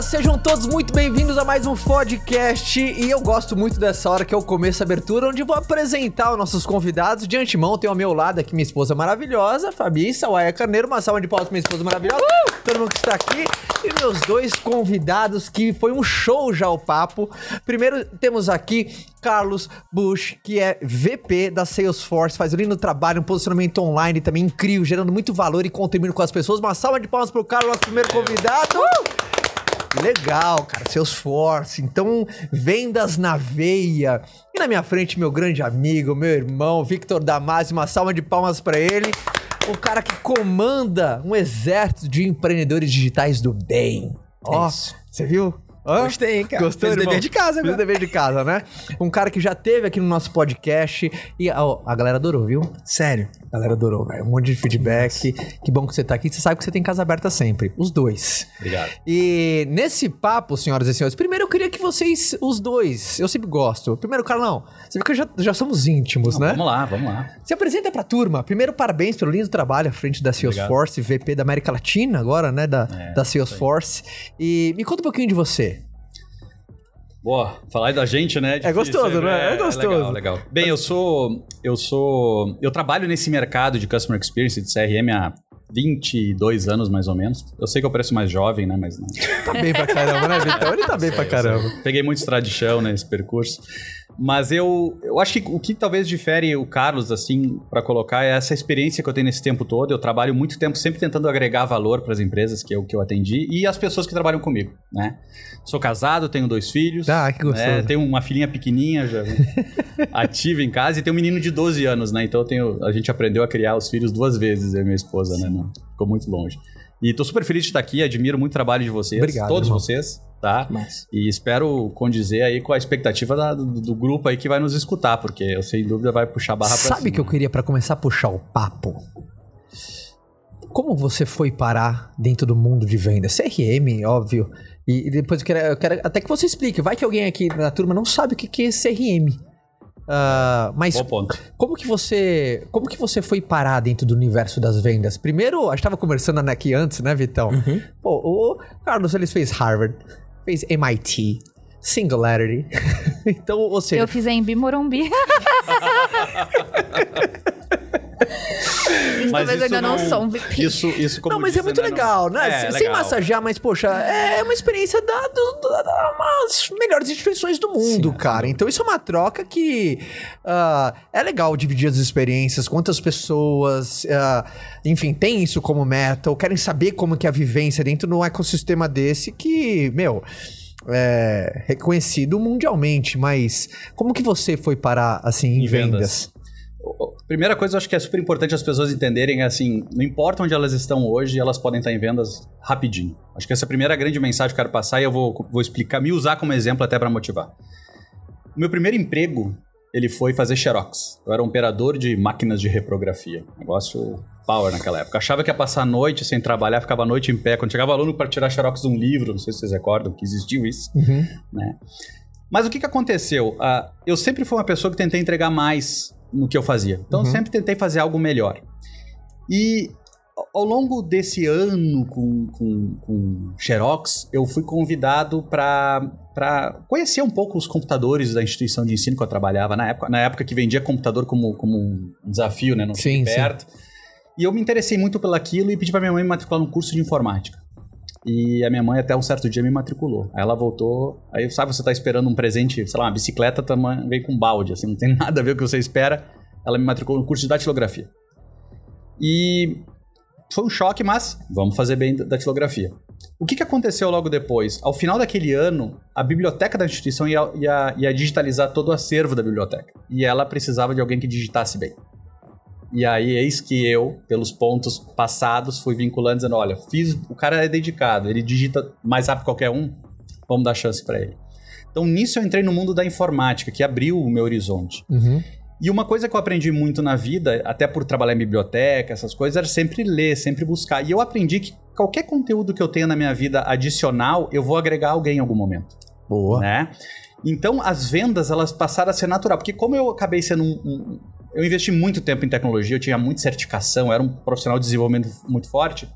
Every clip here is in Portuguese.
galera, sejam todos muito bem-vindos a mais um podcast e eu gosto muito dessa hora que é o começo da abertura, onde vou apresentar os nossos convidados. De antemão, tenho ao meu lado aqui minha esposa maravilhosa, Fabi Sauaia Carneiro, uma salva de palmas pra minha esposa maravilhosa, uh! todo mundo que está aqui, e meus dois convidados, que foi um show já o papo. Primeiro temos aqui Carlos Bush, que é VP da Salesforce, faz um lindo trabalho, um posicionamento online também incrível, gerando muito valor e contribuindo com as pessoas. Uma salva de palmas pro Carlos, nosso primeiro convidado. Uh! Legal, cara, Salesforce. Então, vendas na veia. E na minha frente, meu grande amigo, meu irmão, Victor Damasio, uma salva de palmas para ele. O cara que comanda um exército de empreendedores digitais do bem. Ó, você viu? Hã? Gostei, cara. Gostou, Fez irmão? dever de casa, Fez agora. dever de casa, né? Um cara que já teve aqui no nosso podcast e ó, a galera adorou, viu? Sério. A galera adorou, velho. Um monte de feedback. Que bom que você tá aqui. Você sabe que você tem casa aberta sempre. Os dois. Obrigado. E nesse papo, senhoras e senhores, primeiro eu queria que vocês, os dois, eu sempre gosto. Primeiro, Carlão, você viu que já, já somos íntimos, Não, né? Vamos lá, vamos lá. Se apresenta pra turma. Primeiro, parabéns pelo lindo trabalho à frente da Salesforce, VP da América Latina agora, né? Da, É, da Salesforce. E me conta um pouquinho de você. Boa, falar aí da gente, né? É gostoso, né? É legal, gostoso. legal. Bem, eu sou. Eu sou. Eu trabalho nesse mercado de Customer Experience, de CRM, há 22 anos, mais ou menos. Eu sei que eu pareço mais jovem, né? Mas não. Tá bem pra caramba, né, Vitão? Ele tá bem pra caramba. Peguei muito estrada de chão nesse percurso. Mas eu, eu acho que o que talvez difere o Carlos, assim, para colocar, é essa experiência que eu tenho nesse tempo todo. Eu trabalho muito tempo sempre tentando agregar valor para as empresas que eu, que eu atendi e as pessoas que trabalham comigo, né? Sou casado, tenho dois filhos. Ah, que gostoso. né? Tenho uma filhinha pequenininha, já ativa em casa, e tenho um menino de 12 anos, né? Então tenho, a gente aprendeu a criar os filhos duas vezes, eu e minha esposa, né? Não, ficou muito longe. E tô super feliz de estar aqui, admiro muito o trabalho de vocês, Obrigado, todos irmão. vocês, tá? Mas. E espero condizer aí com a expectativa da- do, do grupo aí que vai nos escutar, porque eu sem dúvida vai puxar a barra pra Sabe que eu queria pra começar a puxar o papo? Como você foi parar dentro do mundo de vendas? CRM, óbvio. E, depois eu quero, eu quero até que você explique. Vai que alguém aqui na turma não sabe o que, que é CRM. Ah, mas Bom ponto. como que você como que você foi parar dentro do universo das vendas? Primeiro, a gente tava conversando aqui antes, né, Vitão? Uhum. Pô, o Carlos ele fez Harvard, fez MIT, Singularity. então, ou seja, Eu fiz a Embi Morumbi. Mas talvez ainda não, sou um VP. Isso, isso como não, mas é disse, muito né, não- legal, né? É, Sem- legal. massagear, mas, poxa, é uma experiência da, da- da- umas melhores instituições do mundo, Sim, cara. Então isso é uma troca que ah, é legal dividir as experiências, quantas pessoas, ah, enfim, tem isso como meta, ou querem saber como que é a vivência dentro de um ecossistema desse que, meu. É reconhecido mundialmente, mas como que você foi parar assim em, Em vendas? vendas. Primeira coisa, eu acho que é super importante as pessoas entenderem, é assim, não importa onde elas estão hoje, elas podem estar em vendas rapidinho. Acho que essa é a primeira grande mensagem que eu quero passar e eu vou, vou explicar, me usar como exemplo até para motivar. O meu primeiro emprego, ele foi fazer xerox. Eu era um operador de máquinas de reprografia. Negócio power naquela época. Achava que ia passar a noite sem trabalhar, ficava a noite em pé. Quando chegava aluno para tirar xerox de um livro, não sei se vocês recordam que existiu isso Uhum. né? Mas o que, que aconteceu? Ah, eu sempre fui uma pessoa que tentei entregar mais no que eu fazia. Então, eu Uhum. sempre tentei fazer algo melhor. E ao- longo desse ano com, com, com Xerox, eu fui convidado para conhecer um pouco os computadores da instituição de ensino que eu trabalhava na época, na época que vendia computador como, como um desafio, né? Não Sim, cheguei sim. perto. E eu me interessei muito pelaquilo e pedi para minha mãe me matricular num curso de informática. E a minha mãe até um certo dia me matriculou. Aí ela voltou, aí sabe, você tá esperando um presente, sei lá, uma bicicleta tamanho, veio com um balde, assim, não tem nada a ver com o que você espera. Ela me matriculou no curso de datilografia. E foi um choque, mas vamos fazer bem datilografia. O que, que aconteceu logo depois? Ao final daquele ano, a biblioteca da instituição ia, ia, ia digitalizar todo o acervo da biblioteca. E ela precisava de alguém que digitasse bem. E aí, eis que eu, pelos pontos passados, fui vinculando, dizendo: olha, fiz, o cara é dedicado, ele digita mais rápido que qualquer um, vamos dar chance para ele. Então, nisso eu entrei no mundo da informática, que abriu o meu horizonte. Uhum. E uma coisa que eu aprendi muito na vida, até por trabalhar em biblioteca, essas coisas, era sempre ler, sempre buscar. E eu aprendi que qualquer conteúdo que eu tenha na minha vida adicional, eu vou agregar alguém em algum momento Boa. né? Então, as vendas, elas passaram a ser natural. Porque como eu acabei sendo um... um- eu investi muito tempo em tecnologia, eu tinha muita certificação, era um profissional de desenvolvimento muito forte.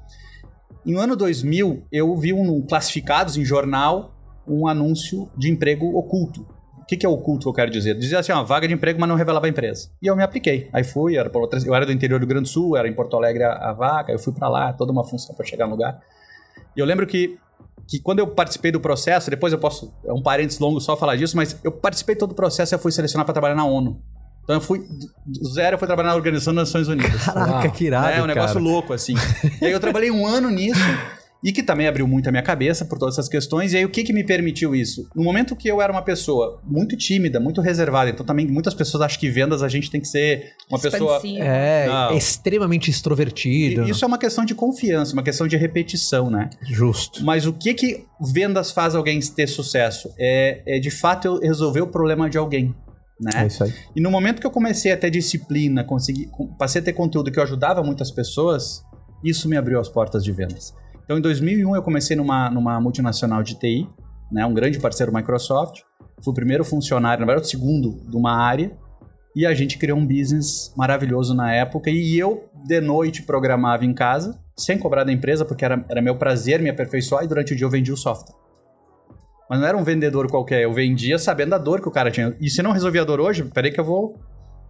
Em ano 2000, eu vi um classificados em jornal um anúncio de emprego oculto. O que, que é oculto que eu quero dizer? Dizia assim, uma vaga de emprego, mas não revelava a empresa. E eu me apliquei. Aí fui, era outra, eu era do interior do Grande Sul, era em Porto Alegre a, a vaga, eu fui para lá, toda uma função para chegar no lugar. E eu lembro que, que quando eu participei do processo, depois eu posso, é um parênteses longo só falar disso, mas eu participei todo o processo e fui selecionado para trabalhar na ONU. Então eu fui, do zero eu fui trabalhar na Organização das Nações Unidas. Caraca, Uau. que irado, É um negócio cara. louco, assim. e aí eu trabalhei um ano nisso e que também abriu muito a minha cabeça por todas essas questões. E aí, o que, que me permitiu isso? No momento que eu era uma pessoa muito tímida, muito reservada, então também muitas pessoas acham que vendas a gente tem que ser uma pessoa. É, Não. extremamente extrovertido. E Isso é uma questão de confiança, uma questão de repetição, né? Justo. Mas o que que vendas faz alguém ter sucesso? É, é de fato eu resolver o problema de alguém. É Né? isso aí. E no momento que eu comecei a ter disciplina, consegui, passei a ter conteúdo que eu ajudava muitas pessoas, isso me abriu as portas de vendas. Então, em 2001, eu comecei numa, numa multinacional de TI, né, um grande parceiro Microsoft. Fui o primeiro funcionário, na verdade, o segundo de uma área. E a gente criou um business maravilhoso na época. E eu, de noite, programava em casa, sem cobrar da empresa, porque era, era meu prazer me aperfeiçoar. E durante o dia eu vendia o software. Mas não era um vendedor qualquer, eu vendia sabendo a dor que o cara tinha. E se não resolvia a dor hoje, peraí que eu vou,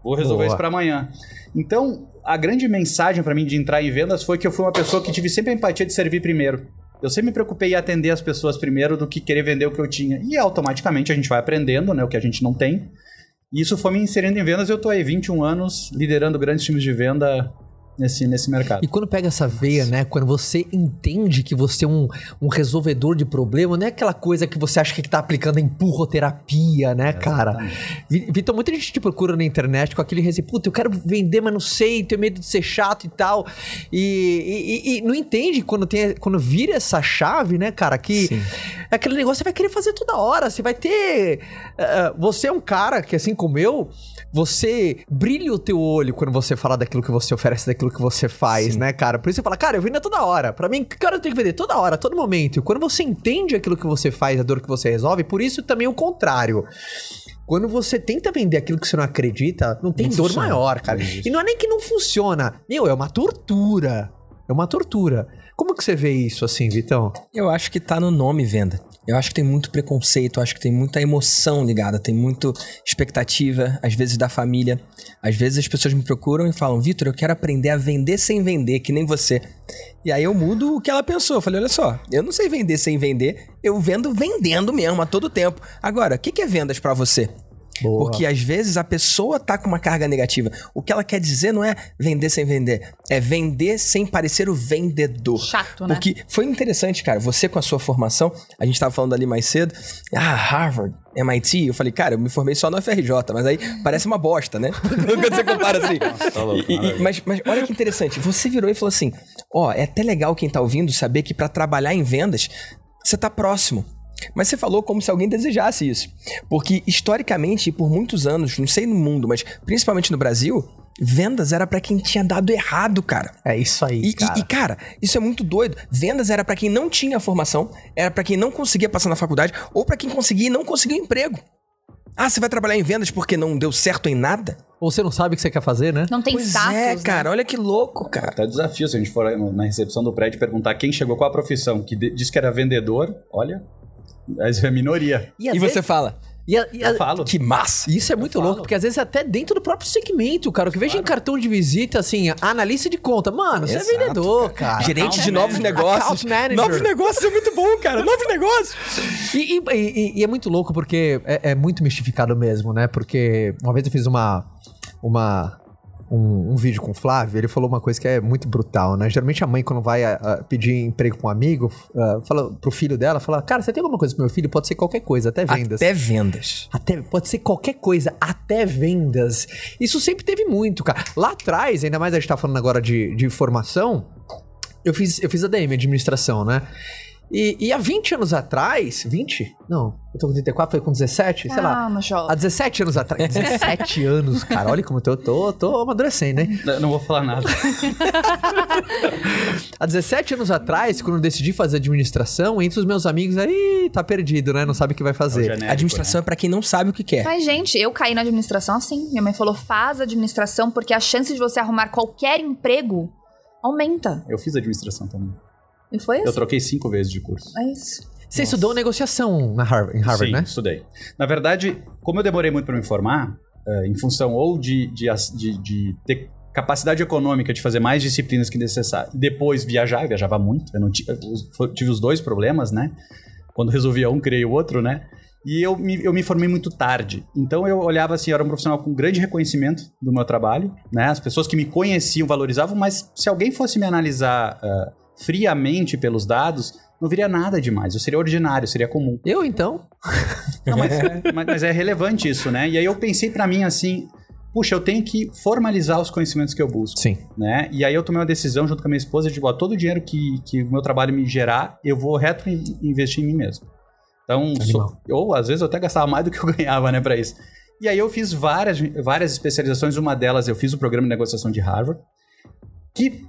vou resolver Boa. isso para amanhã. Então, a grande mensagem para mim de entrar em vendas foi que eu fui uma pessoa que tive sempre a empatia de servir primeiro. Eu sempre me preocupei em atender as pessoas primeiro do que querer vender o que eu tinha. E automaticamente a gente vai aprendendo, né, o que a gente não tem. E isso foi me inserindo em vendas. Eu tô aí 21 anos liderando grandes times de venda nesse, nesse mercado. E quando pega essa veia, né? Quando você entende que você é um, um resolvedor de problema, não é aquela coisa que você acha que tá aplicando em empurroterapia, né, cara? Vi- Vitor, muita gente te procura na internet com aquele receio, puta, eu quero vender, mas não sei, tenho medo de ser chato e tal. E, e- e- não entende quando, tem, quando vira essa chave, né, cara? Que é aquele negócio você vai querer fazer toda hora. Você vai ter. eh, você é um cara que, assim como eu, você brilha o teu olho quando você fala daquilo que você oferece, daquilo que você faz, né, cara? Por isso você fala, cara, eu vendo toda hora. Pra mim, que hora eu tenho que vender? Toda hora, todo momento. E quando você entende aquilo que você faz, a dor que você resolve, por isso também o contrário. Quando você tenta vender aquilo que você não acredita, não tem Não dor funciona. maior, cara. E não é nem que não funciona. Meu, é uma tortura. É uma tortura. Como que você vê isso assim, Vitão? Eu acho que tá no nome venda. Eu acho que tem muito preconceito, acho que tem muita emoção ligada, tem muito expectativa, às vezes da família. Às vezes as pessoas me procuram e falam: Vitor, eu quero aprender a vender sem vender, que nem você. E aí eu mudo o que ela pensou. Eu falei: olha só, eu não sei vender sem vender, eu vendo vendendo mesmo a todo tempo. Agora, o que que é vendas pra você? Boa. Porque às vezes a pessoa tá com uma carga negativa. O que ela quer dizer não é vender sem vender, é vender sem parecer o vendedor. Chato, né? Porque foi interessante, cara, você com a sua formação, a gente tava falando ali mais cedo, ah, Harvard, MIT, eu falei, cara, eu me formei só no FRJ, mas aí parece uma bosta, né? Quando você compara assim. Tá louco, E- e- maravilha. mas, mas olha que interessante, você virou e falou assim, ó, é até legal quem tá ouvindo saber que pra trabalhar em vendas, você tá próximo. Mas você falou como se alguém desejasse isso. Porque historicamente, e por muitos anos, não sei no mundo, mas principalmente no Brasil, vendas era pra quem tinha dado errado, cara. É isso aí, E, e- cara. e, cara, isso é muito doido. Vendas era pra quem não tinha formação, era pra quem não conseguia passar na faculdade, ou pra quem conseguia e não conseguiu emprego. Ah, você vai trabalhar em vendas porque não deu certo em nada? Ou você não sabe o que você quer fazer, né? Não tem pois status, é, né? cara, olha que louco, cara. Até desafio, se a gente for na recepção do prédio perguntar quem chegou com a profissão, que diz que era vendedor, olha, é minoria. E, às você vezes- fala, E, a- e a- Eu falo. que massa. Isso é muito louco, porque às vezes até dentro do próprio segmento, cara. O que eu vejo em cartão de visita, assim, analista de conta. Mano, você é Exato, vendedor, cara. Gerente de novos manager. negócios. Novos negócios é muito bom, cara. Novos negócios. E, e- e- e é muito louco porque é, é muito mistificado mesmo, né? Porque uma vez eu fiz uma. uma um, um vídeo com o Flávio, ele falou uma coisa que é muito brutal, né? Geralmente a mãe, quando vai ah, ah, pedir emprego pra um amigo, ah, fala pro filho dela, fala, cara, você tem alguma coisa pro meu filho? Pode ser qualquer coisa, até vendas. Até vendas. Até, pode ser qualquer coisa, até vendas. Isso sempre teve muito, cara. Lá atrás, ainda mais a gente tá falando agora de, de formação, eu fiz, eu fiz ADM, administração, né? E, e há 20 anos atrás, 20? Não, eu tô com 34, foi com 17, sei lá. Calma, Há jovem. 17 anos atrás. 17 anos, cara. Olha como eu tô, tô, tô amadurecendo, hein? Não, não vou falar nada. Há 17 anos atrás, quando eu decidi fazer administração, entre os meus amigos, aí tá perdido, né? Não sabe o que vai É fazer. genérico, administração é pra quem não sabe o que quer. Mas, gente, eu caí na administração assim. Minha mãe falou, faz administração, porque a chance de você arrumar qualquer emprego aumenta. né? Eu fiz administração também. E foi Eu assim. troquei cinco vezes de curso. É isso. Você estudou negociação na Harvard, em Harvard, Sim, né? estudei. Na verdade, como eu demorei muito para me formar, eh, em função ou de, de, de- de ter capacidade econômica de fazer mais disciplinas que necessário, depois viajar, eu viajava muito, eu não ti- eu tive os dois problemas, né? Quando resolvia um, criei o outro, né? E eu me, eu me formei muito tarde. Então eu olhava assim, eu era um profissional com grande reconhecimento do meu trabalho, né? As pessoas que me conheciam valorizavam, mas se alguém fosse me analisar ah, friamente pelos dados, não viria nada demais. Eu seria ordinário, seria comum. Eu, então? Não, mas, mas- mas é relevante isso, né? E aí eu pensei pra mim assim, puxa, eu tenho que formalizar os conhecimentos que eu busco, Sim. né? E aí eu tomei uma decisão junto com a minha esposa de, ó, todo o dinheiro que, que o meu trabalho me gerar, eu vou reto in- investir em mim mesmo. Então, sou- ou às vezes eu até gastava mais do que eu ganhava, né, pra isso. E aí eu fiz várias, várias especializações, uma delas eu fiz o programa de negociação de Harvard, que,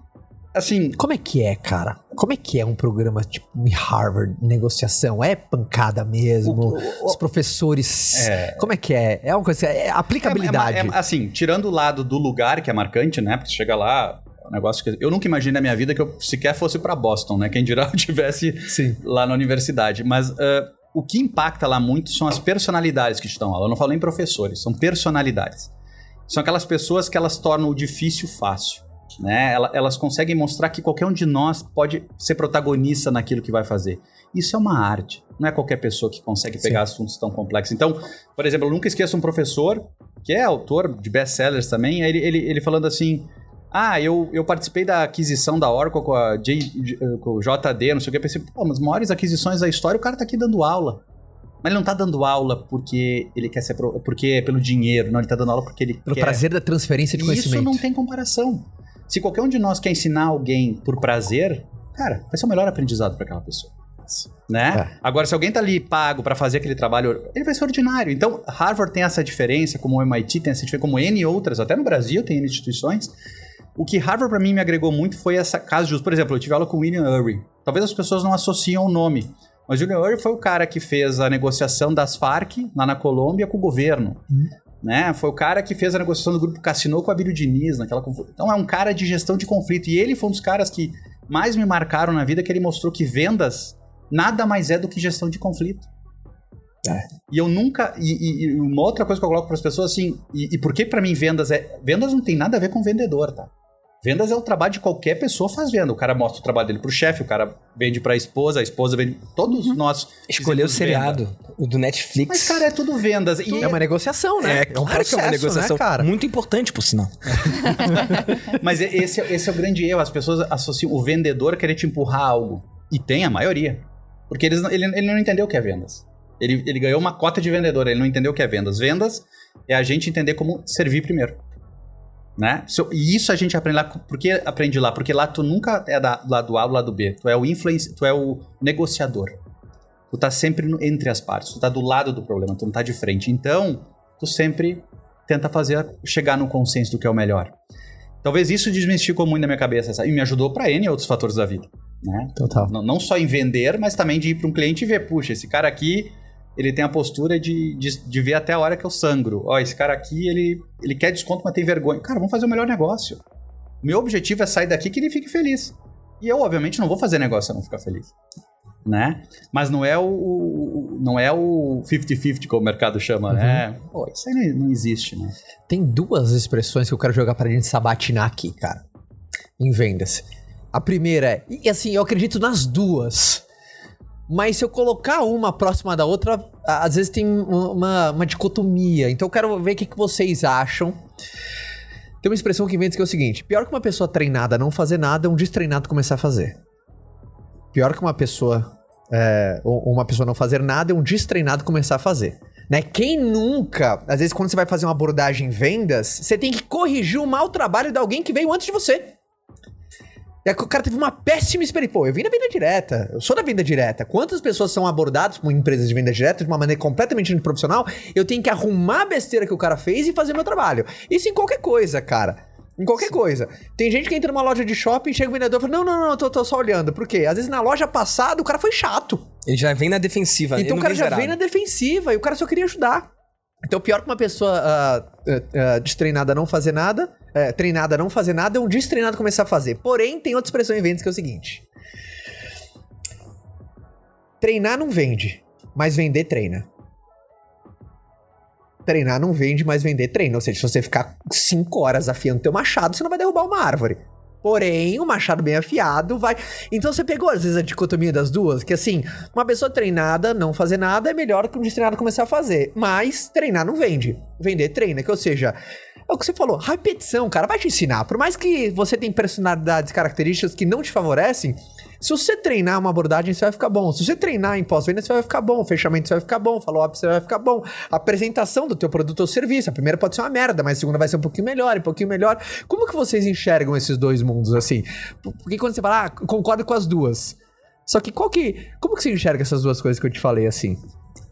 assim, Como é que é, cara? Como é que é um programa tipo em Harvard, negociação? É pancada mesmo? O- o- Os professores. É. Como é que é? É uma coisa. É aplicabilidade. É, é, é, assim, tirando o lado do lugar, que é marcante, né? Porque você chega lá, é um negócio que. Eu nunca imaginei na minha vida que eu sequer fosse pra Boston, né? Quem dirá eu tivesse Sim. lá na universidade. Mas ah, o que impacta lá muito são as personalidades que estão lá. Eu não falo em professores, são personalidades. São aquelas pessoas que elas tornam o difícil fácil. Né? Ela- Elas conseguem mostrar que qualquer um de nós pode ser protagonista naquilo que vai fazer. Isso é uma arte. Não é qualquer pessoa que consegue pegar assuntos tão complexos. Então, por exemplo, eu nunca esqueço um professor que é autor de best-sellers também, ele, ele, ele falando assim: Ah, eu, eu participei da aquisição da Oracle com, a J, J- com o JD, não sei o que. Eu pensei, pô, mas maiores aquisições da história, o cara tá aqui dando aula. Mas ele não tá dando aula porque ele quer ser. pro- porque é pelo dinheiro, não, ele tá dando aula porque ele Pelo quer. prazer da transferência de E conhecimento. Isso não tem comparação. Se qualquer um de nós quer ensinar alguém por prazer, cara, vai ser o melhor aprendizado para aquela pessoa. Né? É. Agora, se alguém tá ali pago para fazer aquele trabalho, ele vai ser ordinário. Então, Harvard tem essa diferença, como o MIT tem essa diferença, como N outras, até no Brasil tem N instituições. O que Harvard para mim me agregou muito foi essa casa de uso. Por exemplo, eu tive aula com William Ury. Talvez as pessoas não associam o nome, mas William Ury foi o cara que fez a negociação das Farc lá na Colômbia com o governo. Né? Foi o cara que fez a negociação do grupo Cassino com a Abílio Diniz naquela Então é um cara de gestão de conflito. E ele foi um dos caras que mais me marcaram na vida, que ele mostrou que vendas nada mais é do que gestão de conflito. E eu nunca. E, e- e uma outra coisa que eu coloco para as pessoas assim. E, e por que para mim vendas é. Vendas não tem nada a ver com vendedor, tá? Vendas é o trabalho de qualquer pessoa faz venda. O cara mostra o trabalho dele pro chefe, o cara vende pra esposa, a esposa vende. Todos nós. Escolheu o fizemos venda. seriado, o do Netflix. Mas, cara, é tudo vendas. E É uma negociação, né? É, claro que é uma negociação né, cara? muito importante, por sinal. Mas esse, é- esse é o grande erro. As pessoas associam o vendedor a querer te empurrar algo. E tem a maioria. Porque eles, não- ele, ele não entendeu o que é vendas. Ele, ele ganhou uma cota de vendedor, ele não entendeu o que é vendas. Vendas é a gente entender como servir primeiro. Né? E isso a gente aprende lá. Por que aprende lá? Porque lá tu nunca é da, do lado A do lado B. Tu é o influence, tu é o negociador. Tu tá sempre entre as partes. Tu tá do lado do problema, tu não tá de frente. Então, tu sempre tenta fazer chegar no consenso do que é o melhor. Talvez isso desmistificou muito na minha cabeça sabe? e me ajudou para N outros fatores da vida. Né? Total. Não, não só em vender, mas também de ir para um cliente e ver, puxa, esse cara aqui, ele tem a postura de, de, de ver até a hora que eu sangro. Ó, esse cara aqui, ele, ele quer desconto, mas tem vergonha. Cara, vamos fazer o melhor negócio. Meu objetivo é sair daqui que ele fique feliz. E eu, obviamente, não vou fazer negócio se eu não ficar feliz. Né? Mas não é o, não é o 50-50 como o mercado chama, né? Pô, isso aí não, não existe, né? Tem duas expressões que eu quero jogar pra gente sabatinar aqui, cara. Em vendas. A primeira é, e assim, eu acredito nas duas. Mas se eu colocar uma próxima da outra, às vezes tem uma, uma- dicotomia. Então eu quero ver o que, que vocês acham. Tem uma expressão que vende que é o seguinte: pior que uma pessoa treinada não fazer nada é um destreinado começar a fazer. Pior que uma pessoa. é, uma pessoa não fazer nada é um destreinado começar a fazer. Né? Quem nunca, às vezes quando você vai fazer uma abordagem em vendas, você tem que corrigir o mau trabalho de alguém que veio antes de você. É que o cara teve uma péssima experiência. Pô, eu vim da venda direta. Eu sou da venda direta. Quantas pessoas são abordadas por empresas de venda direta de uma maneira completamente profissional? Eu tenho que arrumar a besteira que o cara fez e fazer meu trabalho. Isso em qualquer coisa, cara. Em qualquer coisa. Tem gente que entra numa loja de shopping, chega o vendedor e fala: Não, não, não, eu tô, tô só olhando. Por quê? Às vezes na loja passada o cara foi chato. Ele já vem na defensiva. Então o cara já vem na defensiva e o cara só queria ajudar. Então, pior que uma pessoa ah, ah, destreinada não fazer nada, é, treinada não fazer nada, é um destreinado começar a fazer. Porém, tem outra expressão em vendas que é o seguinte: Treinar não vende, mas vender treina. Treinar não vende, mas vender treina. Ou seja, se você ficar 5 horas afiando teu machado, você não vai derrubar uma árvore. Porém, o machado bem afiado vai. Então você pegou, às vezes, a dicotomia das duas, que assim, uma pessoa treinada não fazer nada é melhor que um destreinado começar a fazer. Mas treinar não vende. Vender treina. Que, ou seja, é o que você falou, repetição, cara, vai te ensinar. Por mais que você tenha personalidades, características que não te favorecem, se você treinar uma abordagem, você vai ficar bom. Se você treinar em pós-venda, você vai ficar bom. Fechamento, você vai ficar bom. Follow-up, você vai ficar bom. A apresentação do teu produto ou serviço. A primeira pode ser uma merda, mas a segunda vai ser um pouquinho melhor, um pouquinho melhor. Como que vocês enxergam esses dois mundos, assim? Porque quando você fala, ah, concordo com as duas. Só que qual que... Como que você enxerga essas duas coisas que eu te falei, assim?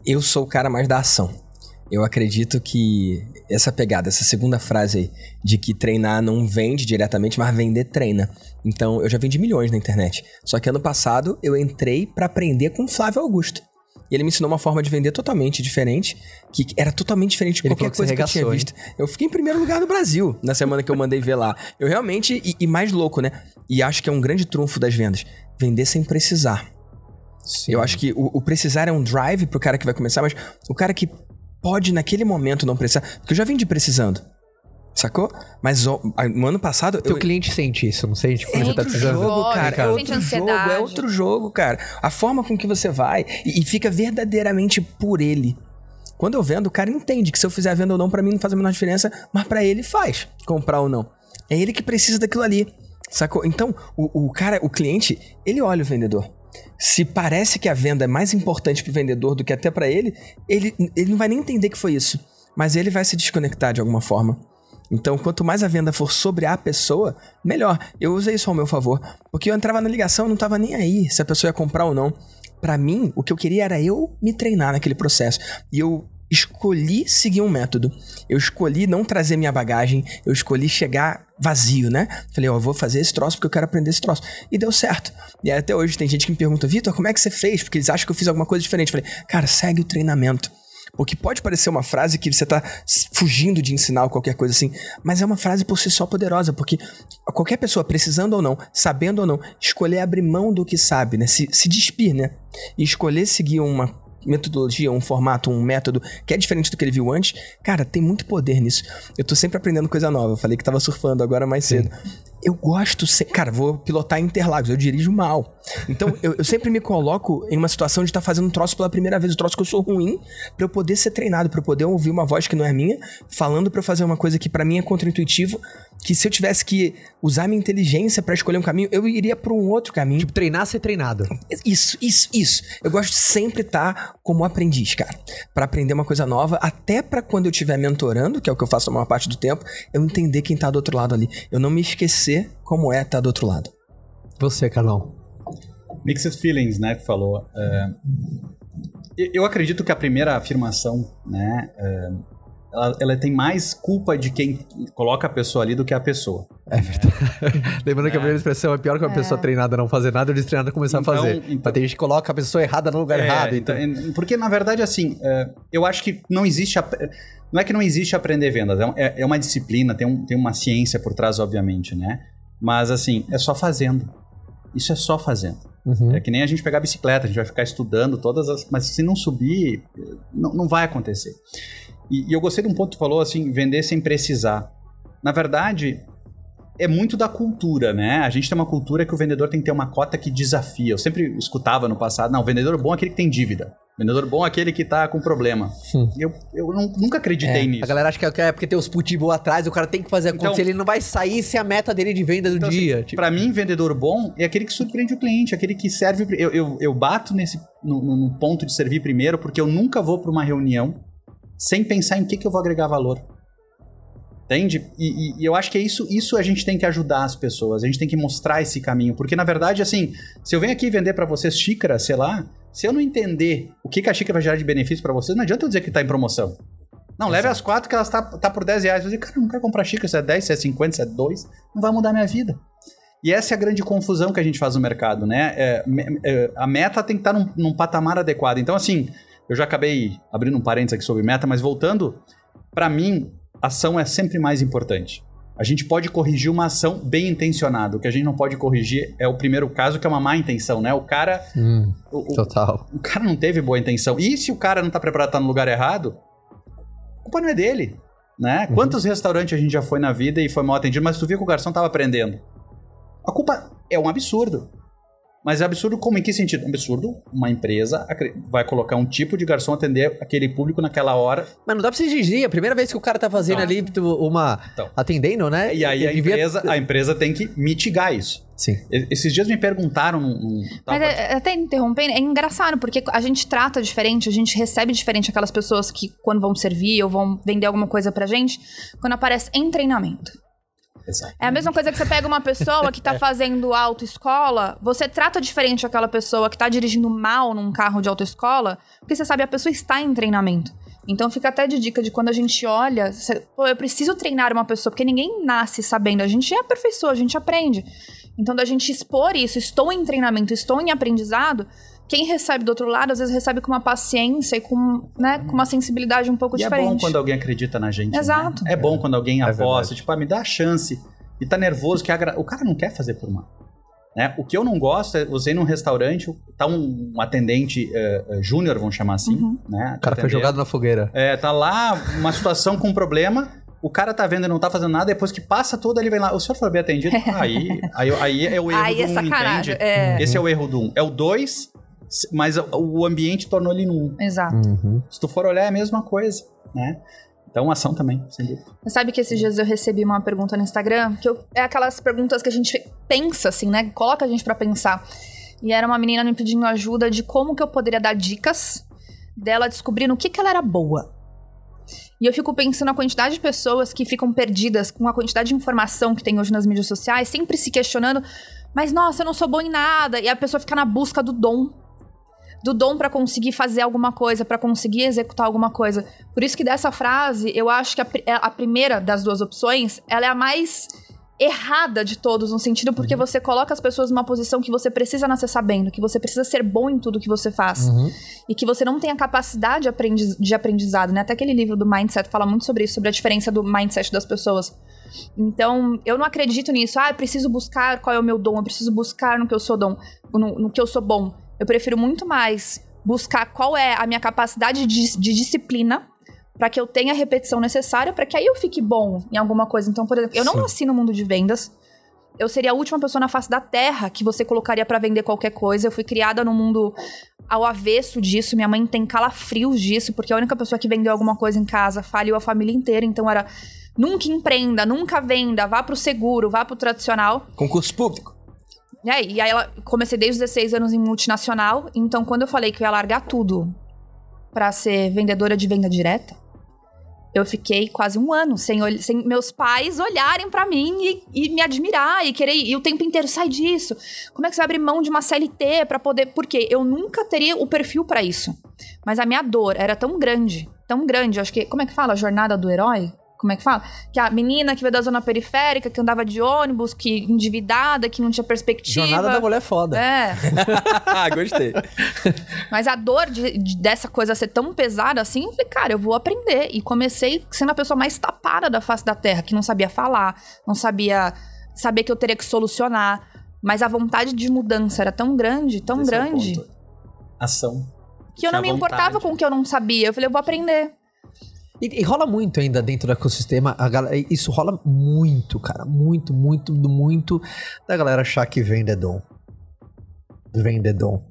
Eu sou o cara mais da ação. Eu acredito que essa pegada, essa segunda frase aí, de que treinar não vende diretamente, mas vender treina. Então, eu já vendi milhões na internet. Só que ano passado eu entrei para aprender com o Flávio Augusto. E ele me ensinou uma forma de vender totalmente diferente, que era totalmente diferente de Ele qualquer coisa você que eu tinha regaçou, visto. Eu fiquei em primeiro lugar no Brasil na semana que eu mandei ver lá. Eu realmente, e, e mais louco, né? E acho que é um grande trunfo das vendas. Vender sem precisar. Eu acho que o, o precisar é um drive pro cara que vai começar, mas o cara que pode naquele momento não precisar. Porque eu já vendi precisando. Sacou? Mas ó, no ano passado. Teu eu, cliente sente isso, não sente? é Quando você tá outro precisando. jogo, cara. É outro jogo, é outro jogo, cara. A forma com que você vai e, e fica verdadeiramente por ele. Quando eu vendo, o cara entende que se eu fizer a venda ou não, pra mim não faz a menor diferença, mas pra ele faz, comprar ou não. É ele que precisa daquilo ali. Sacou? Então, o, o cara, o cliente, ele olha o vendedor. Se parece que a venda é mais importante pro vendedor do que até pra ele, ele, ele não vai nem entender que foi isso. Mas ele vai se desconectar de alguma forma. Então, quanto mais a venda for sobre a pessoa, melhor. Eu usei isso ao meu favor. Porque eu entrava na ligação, não tava nem aí se a pessoa ia comprar ou não. Pra mim, o que eu queria era eu me treinar naquele processo. E eu escolhi seguir um método. Eu escolhi não trazer minha bagagem, eu escolhi chegar vazio, né? Falei, ó, eu vou fazer esse troço porque eu quero aprender esse troço. E deu certo. E aí, até hoje tem gente que me pergunta, Vitor, como é que você fez? Porque eles acham que eu fiz alguma coisa diferente. Falei, cara, segue o treinamento. Porque pode parecer uma frase que você tá s- fugindo de ensinar ou qualquer coisa assim, mas é uma frase por si só poderosa, porque qualquer pessoa, precisando ou não, sabendo ou não, escolher abrir mão do que sabe, né? Se, se despir, né? E escolher seguir uma metodologia, um formato, um método que é diferente do que ele viu antes, cara, tem muito poder nisso. Eu tô sempre aprendendo coisa nova. Eu falei que tava surfando agora mais cedo. Eu gosto, se... cara, vou pilotar em Interlagos, eu dirijo mal. Então, eu, eu sempre me coloco em uma situação de estar fazendo um troço pela primeira vez, um troço que eu sou ruim, pra eu poder ser treinado, pra eu poder ouvir uma voz que não é minha, falando pra eu fazer uma coisa que pra mim é contraintuitivo, que se eu tivesse que usar minha inteligência pra escolher um caminho, eu iria pra um outro caminho. Tipo, treinar ser treinado. Isso, isso, isso. Eu gosto de sempre estar como aprendiz, cara. Pra aprender uma coisa nova, até pra quando eu estiver mentorando, que é o que eu faço a maior parte do tempo, eu entender quem tá do outro lado ali. Eu não me esquecer como é estar do outro lado. Você, Carlão. Mixed feelings, né, que falou. É, eu- acredito que a primeira afirmação, né, é, ela, ela tem mais culpa de quem coloca a pessoa ali do que a pessoa. É verdade. Lembrando que a primeira expressão é pior que uma pessoa treinada não fazer nada ou destreinada começar Então- a fazer. então- Mas tem gente que coloca a pessoa errada no lugar É, errado. Então. então, porque na verdade assim, é, eu acho que não existe, ap- não é que não existe aprender vendas, é é, é uma disciplina, tem, um- tem uma ciência por trás, obviamente, né? Mas assim, é só fazendo. Isso é só fazendo. Uhum. É que nem a gente pegar a bicicleta, a gente vai ficar estudando todas as. Mas se não subir, não, não vai acontecer. E, e eu gostei de um ponto que tu falou assim: vender sem precisar. Na verdade, é muito da cultura, né? A gente tem uma cultura que o vendedor tem que ter uma cota que desafia. Eu sempre escutava no passado: não, o vendedor bom é aquele que tem dívida. O vendedor bom é aquele que tá com problema. Eu, eu não- nunca acreditei A nisso. galera acha que é porque tem os putibol atrás, o cara tem que fazer acontecer, Então- ele não vai sair se a meta dele de venda do Então, dia. assim, tipo, Pra mim, vendedor bom é aquele que surpreende o cliente, aquele que serve. Eu, eu, eu bato nesse no, no- ponto de servir primeiro, porque eu nunca vou pra uma reunião sem pensar em que, que eu vou agregar valor. Entende? E, e- e eu acho que é isso, isso a gente tem que ajudar as pessoas, a gente tem que mostrar esse caminho. Porque, na verdade, assim, se eu venho aqui vender pra vocês xícara, sei lá, se eu não entender o que, que a xícara vai gerar de benefício pra vocês, não adianta eu dizer que tá em promoção. Não, leve as quatro que elas tá, tá por 10 reais. Eu dizer, cara, eu não quero comprar xícara, se é 10, se é 50, se é 2, não vai mudar minha vida. E essa é a grande confusão que a gente faz no mercado, né? É, é, a meta tem que estar num, num patamar adequado. Então, assim, eu já acabei abrindo um parênteses aqui sobre meta, mas voltando, pra mim, ação é sempre mais importante. A gente pode corrigir uma ação bem intencionada. O que a gente não pode corrigir é o primeiro caso, que é uma má intenção, né? O cara. Hum, O, o- total. o cara não teve boa intenção. E se o cara não tá preparado tá no lugar errado, a culpa não é dele. Né? Uhum. Quantos restaurantes a gente já foi na vida e foi mal atendido, mas tu viu que o garçom tava aprendendo? A culpa é um absurdo. Mas é absurdo como? Em que sentido? Um absurdo, uma empresa vai colocar um tipo de garçom atender aquele público naquela hora. Mas não dá pra você exigir. A primeira vez que o cara tá fazendo Não. ali uma. Então. Atendendo, né? E aí a empresa, a empresa tem que mitigar isso. Sim. Esses dias me perguntaram num. num- Mas tava- é, até interrompendo, é engraçado, porque a gente trata diferente, a gente recebe diferente aquelas pessoas que, quando vão servir ou vão vender alguma coisa pra gente, quando aparece em treinamento. Exato. É a mesma coisa que você pega uma pessoa que tá fazendo autoescola, você trata diferente aquela pessoa que tá dirigindo mal num carro de autoescola, porque você sabe, a pessoa está em treinamento. Então fica até de dica de quando a gente olha, você- pô, eu preciso treinar uma pessoa, porque ninguém nasce sabendo, a gente é aperfeiçoa, a gente aprende. Então da gente expor isso, estou em treinamento, estou em aprendizado, quem recebe do outro lado, às vezes recebe com uma paciência e com, né, com uma sensibilidade um pouco E é diferente. bom quando alguém acredita na gente. né? Exato. É bom quando alguém aposta, verdade. tipo, ah, me dá a chance. E tá nervoso, que agra- o cara não quer fazer por mal. Né? O que eu não gosto é você ir num restaurante, tá um, um atendente eh, júnior, vamos chamar assim. Uhum. Né? O cara foi Atendendo. jogado na fogueira. É, tá lá, uma situação com um problema, o cara tá vendo e não tá fazendo nada, depois que passa tudo, ele vem lá, o senhor foi bem atendido? Aí, aí, aí é o erro Aí do é um, entende? É, Esse é o erro do um. É o dois, mas o ambiente tornou ele no um. exato. Uhum. Se tu for olhar, é a mesma coisa, né? Então, ação também, sem dúvida. Você sabe que esses dias eu recebi uma pergunta no Instagram, que eu- é aquelas perguntas que a gente pensa, assim, né? Coloca a gente pra pensar. E era uma menina me pedindo ajuda de como que eu poderia dar dicas dela descobrindo o que, que ela era boa. E eu fico pensando na quantidade de pessoas que ficam perdidas com a quantidade de informação que tem hoje nas mídias sociais, sempre se questionando, mas nossa, eu não sou boa em nada. E a pessoa fica na busca do dom. Do dom pra conseguir fazer alguma coisa, pra conseguir executar alguma coisa. Por isso que dessa frase, eu acho que a, pri- a primeira das duas opções, ela é a mais errada de todos, no sentido porque você coloca as pessoas numa posição que você precisa nascer sabendo, que você precisa ser bom em tudo que você faz. Uhum. E que você não tem a capacidade aprendiz- de aprendizado, né? Até aquele livro do Mindset fala muito sobre isso, sobre a diferença do mindset das pessoas. Então, eu não acredito nisso. Ah, eu preciso buscar qual é o meu dom, eu preciso buscar no que eu sou dom, no, no que eu sou bom. Eu prefiro muito mais buscar qual é a minha capacidade de, de disciplina para que eu tenha a repetição necessária para que aí eu fique bom em alguma coisa. Então, por exemplo, eu não nasci no mundo de vendas. Eu seria a última pessoa na face da terra que você colocaria para vender qualquer coisa. Eu fui criada num mundo ao avesso disso. Minha mãe tem calafrios disso, porque a única pessoa que vendeu alguma coisa em casa faliu a família inteira. Então era nunca empreenda, nunca venda, vá pro seguro, vá pro tradicional. Concurso público. E aí, e aí ela comecei desde os 16 anos em multinacional. Então, quando eu falei que eu ia largar tudo pra ser vendedora de venda direta, eu fiquei quase um ano sem, sem meus pais olharem pra mim e, e me admirar e querer e o tempo inteiro sai disso. Como é que você vai abrir mão de uma CLT pra poder? Porque eu nunca teria o perfil pra isso. Mas a minha dor era tão grande, tão grande. Acho que como é que fala? A jornada do herói. Como é que fala? Que a menina que veio da zona periférica, que andava de ônibus, que endividada, que não tinha perspectiva. Jornada da mulher foda. É, ah, gostei. mas a dor de- de- dessa coisa ser tão pesada assim, eu falei, cara, eu vou aprender. E comecei sendo a pessoa mais tapada da face da terra, que não sabia falar, não sabia saber que eu teria que solucionar. Mas a vontade de mudança era tão grande, tão Esse é o grande, ponto. Ação. que eu não me Tinha importava vontade. com o que eu não sabia. Eu falei, eu vou aprender. E, e rola muito ainda dentro do ecossistema. Galera, isso rola muito, cara. Muito, muito, muito da galera achar que vende dom. Vende dom.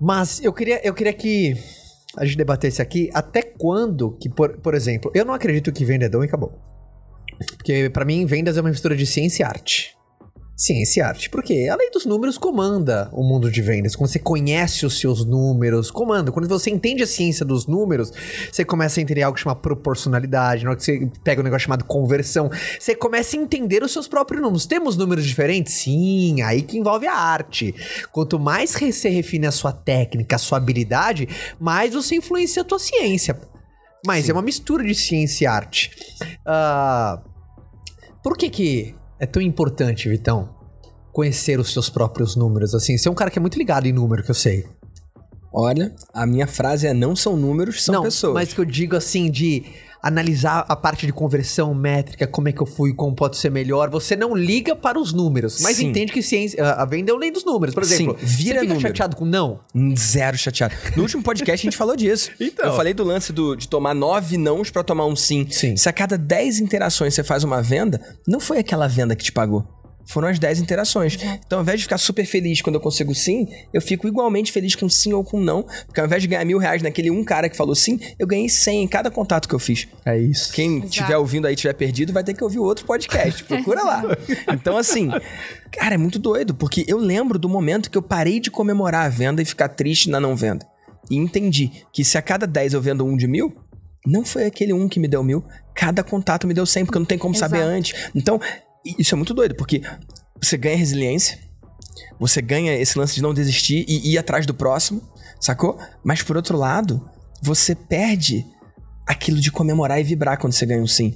Mas eu queria, eu queria que a gente debatesse aqui até quando que, por, por exemplo, eu não acredito que vende dom e acabou. Porque pra mim, vendas é uma mistura de ciência e arte. Ciência e arte. Porque a lei dos números comanda o mundo de vendas. Quando você conhece os seus números, comanda. Quando você entende a ciência dos números, você começa a entender algo chamado proporcionalidade. Na hora que você pega um negócio chamado conversão, você começa a entender os seus próprios números. Temos números diferentes? Sim, aí que envolve a arte. Quanto mais você refine a sua técnica, a sua habilidade, mais você influencia a tua ciência. Mas é uma mistura de ciência e arte. Ah, por que que é tão importante, Vitão, conhecer os seus próprios números? Assim, você é um cara que é muito ligado em número, que eu sei. Olha, a minha frase é não são números, são Não, pessoas. mas que eu digo assim de analisar a parte de conversão métrica, como é que eu fui, como pode ser melhor. Você não liga para os números, mas Sim. entende que ciência, a venda é o lei dos números. Por exemplo, Sim, vira você fica número. chateado com não? Hum, Zero chateado. No último podcast a gente falou disso. Então. Eu falei do lance do- de tomar nove nãos pra tomar um sim. Sim. Se a cada 10 interações você faz uma venda, não foi aquela venda que te pagou. Foram as 10 interações. Então, ao invés de ficar super feliz quando eu consigo sim, eu fico igualmente feliz com sim ou com não. Porque ao invés de ganhar mil reais naquele um cara que falou sim, eu ganhei 100 em cada contato que eu fiz. É isso. Quem estiver ouvindo aí tiver perdido, vai ter que ouvir outro podcast. Procura lá. Então, assim, cara, é muito doido, porque eu lembro do momento que eu parei de comemorar a venda e ficar triste na não venda. E entendi que se a cada 10 eu vendo um de mil, não foi aquele um que me deu mil, cada contato me deu 100, porque não tem como saber Exato. antes. Então, isso é muito doido, porque você ganha resiliência, você ganha esse lance de não desistir e ir atrás do próximo, sacou? Mas por outro lado, você perde aquilo de comemorar e vibrar quando você ganha um sim.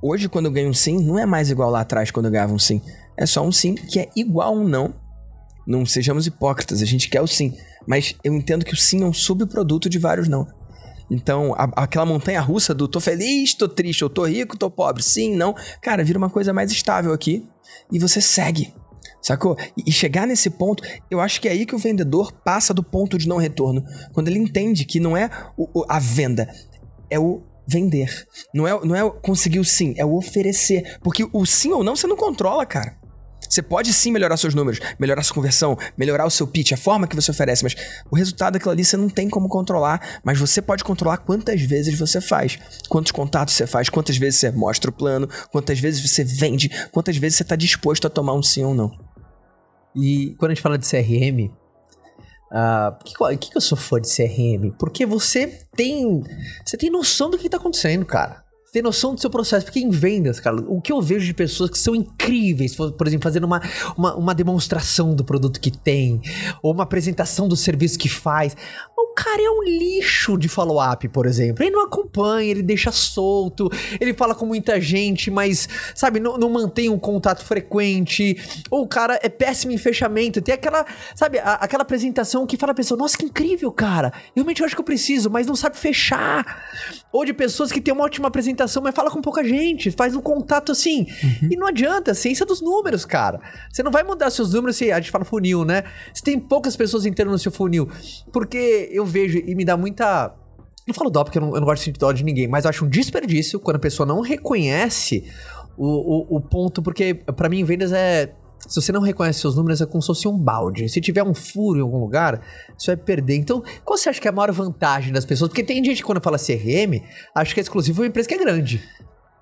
Hoje, quando eu ganho um sim, não é mais igual lá atrás quando eu ganhava um sim. É só um sim que é igual a um não. Não sejamos hipócritas, a gente quer o sim. Mas eu entendo que o sim é um subproduto de vários não. Então, a- aquela montanha russa do tô feliz, tô triste, eu tô rico, tô pobre, sim, não. Cara, vira uma coisa mais estável aqui e você segue. Sacou? E, chegar nesse ponto, eu acho que é aí que o vendedor passa do ponto de não retorno. Quando ele entende que não é o- o- a venda, é o vender. Não é, não é conseguir o sim, é o oferecer. Porque o sim ou não você não controla, cara. Você pode sim melhorar seus números, melhorar sua conversão, melhorar o seu pitch, a forma que você oferece, mas o resultado daquilo ali você não tem como controlar. Mas você pode controlar quantas vezes você faz, quantos contatos você faz, quantas vezes você mostra o plano, quantas vezes você vende, quantas vezes você está disposto a tomar um sim ou não. E quando a gente fala de CRM, ah, por que, por que que eu sou fã de CRM? Porque você tem. Você tem noção do que tá acontecendo, cara. Tem noção do seu processo. Porque em vendas, cara, o que eu vejo de pessoas que são incríveis, por exemplo, fazendo uma, uma, uma demonstração do produto que tem, ou uma apresentação do serviço que faz. O cara é um lixo de follow-up, por exemplo. Ele não acompanha, ele deixa solto, ele fala com muita gente, mas, sabe, não, não mantém um contato frequente. Ou o cara é péssimo em fechamento. Tem aquela, sabe, a- aquela apresentação que fala a pessoa, nossa, que incrível, cara. Realmente eu acho que eu preciso, mas não sabe fechar. Ou de pessoas que têm uma ótima apresentação, mas fala com pouca gente, faz um contato assim. E não adianta, a ciência dos números, cara. Você não vai mudar seus números se a gente fala funil, né? Se tem poucas pessoas entrando no seu funil. Porque eu vejo e me dá muita. Não falo dó porque eu não, eu não gosto de sentir dó de ninguém, mas eu acho um desperdício quando a pessoa não reconhece o, o, o ponto, porque pra mim vendas é. Se você não reconhece seus números, é como se fosse um balde. Se tiver um furo em algum lugar, você vai perder. Então, qual você acha que é a maior vantagem das pessoas? Porque tem gente que quando fala CRM, acha que é exclusivo uma empresa que é grande.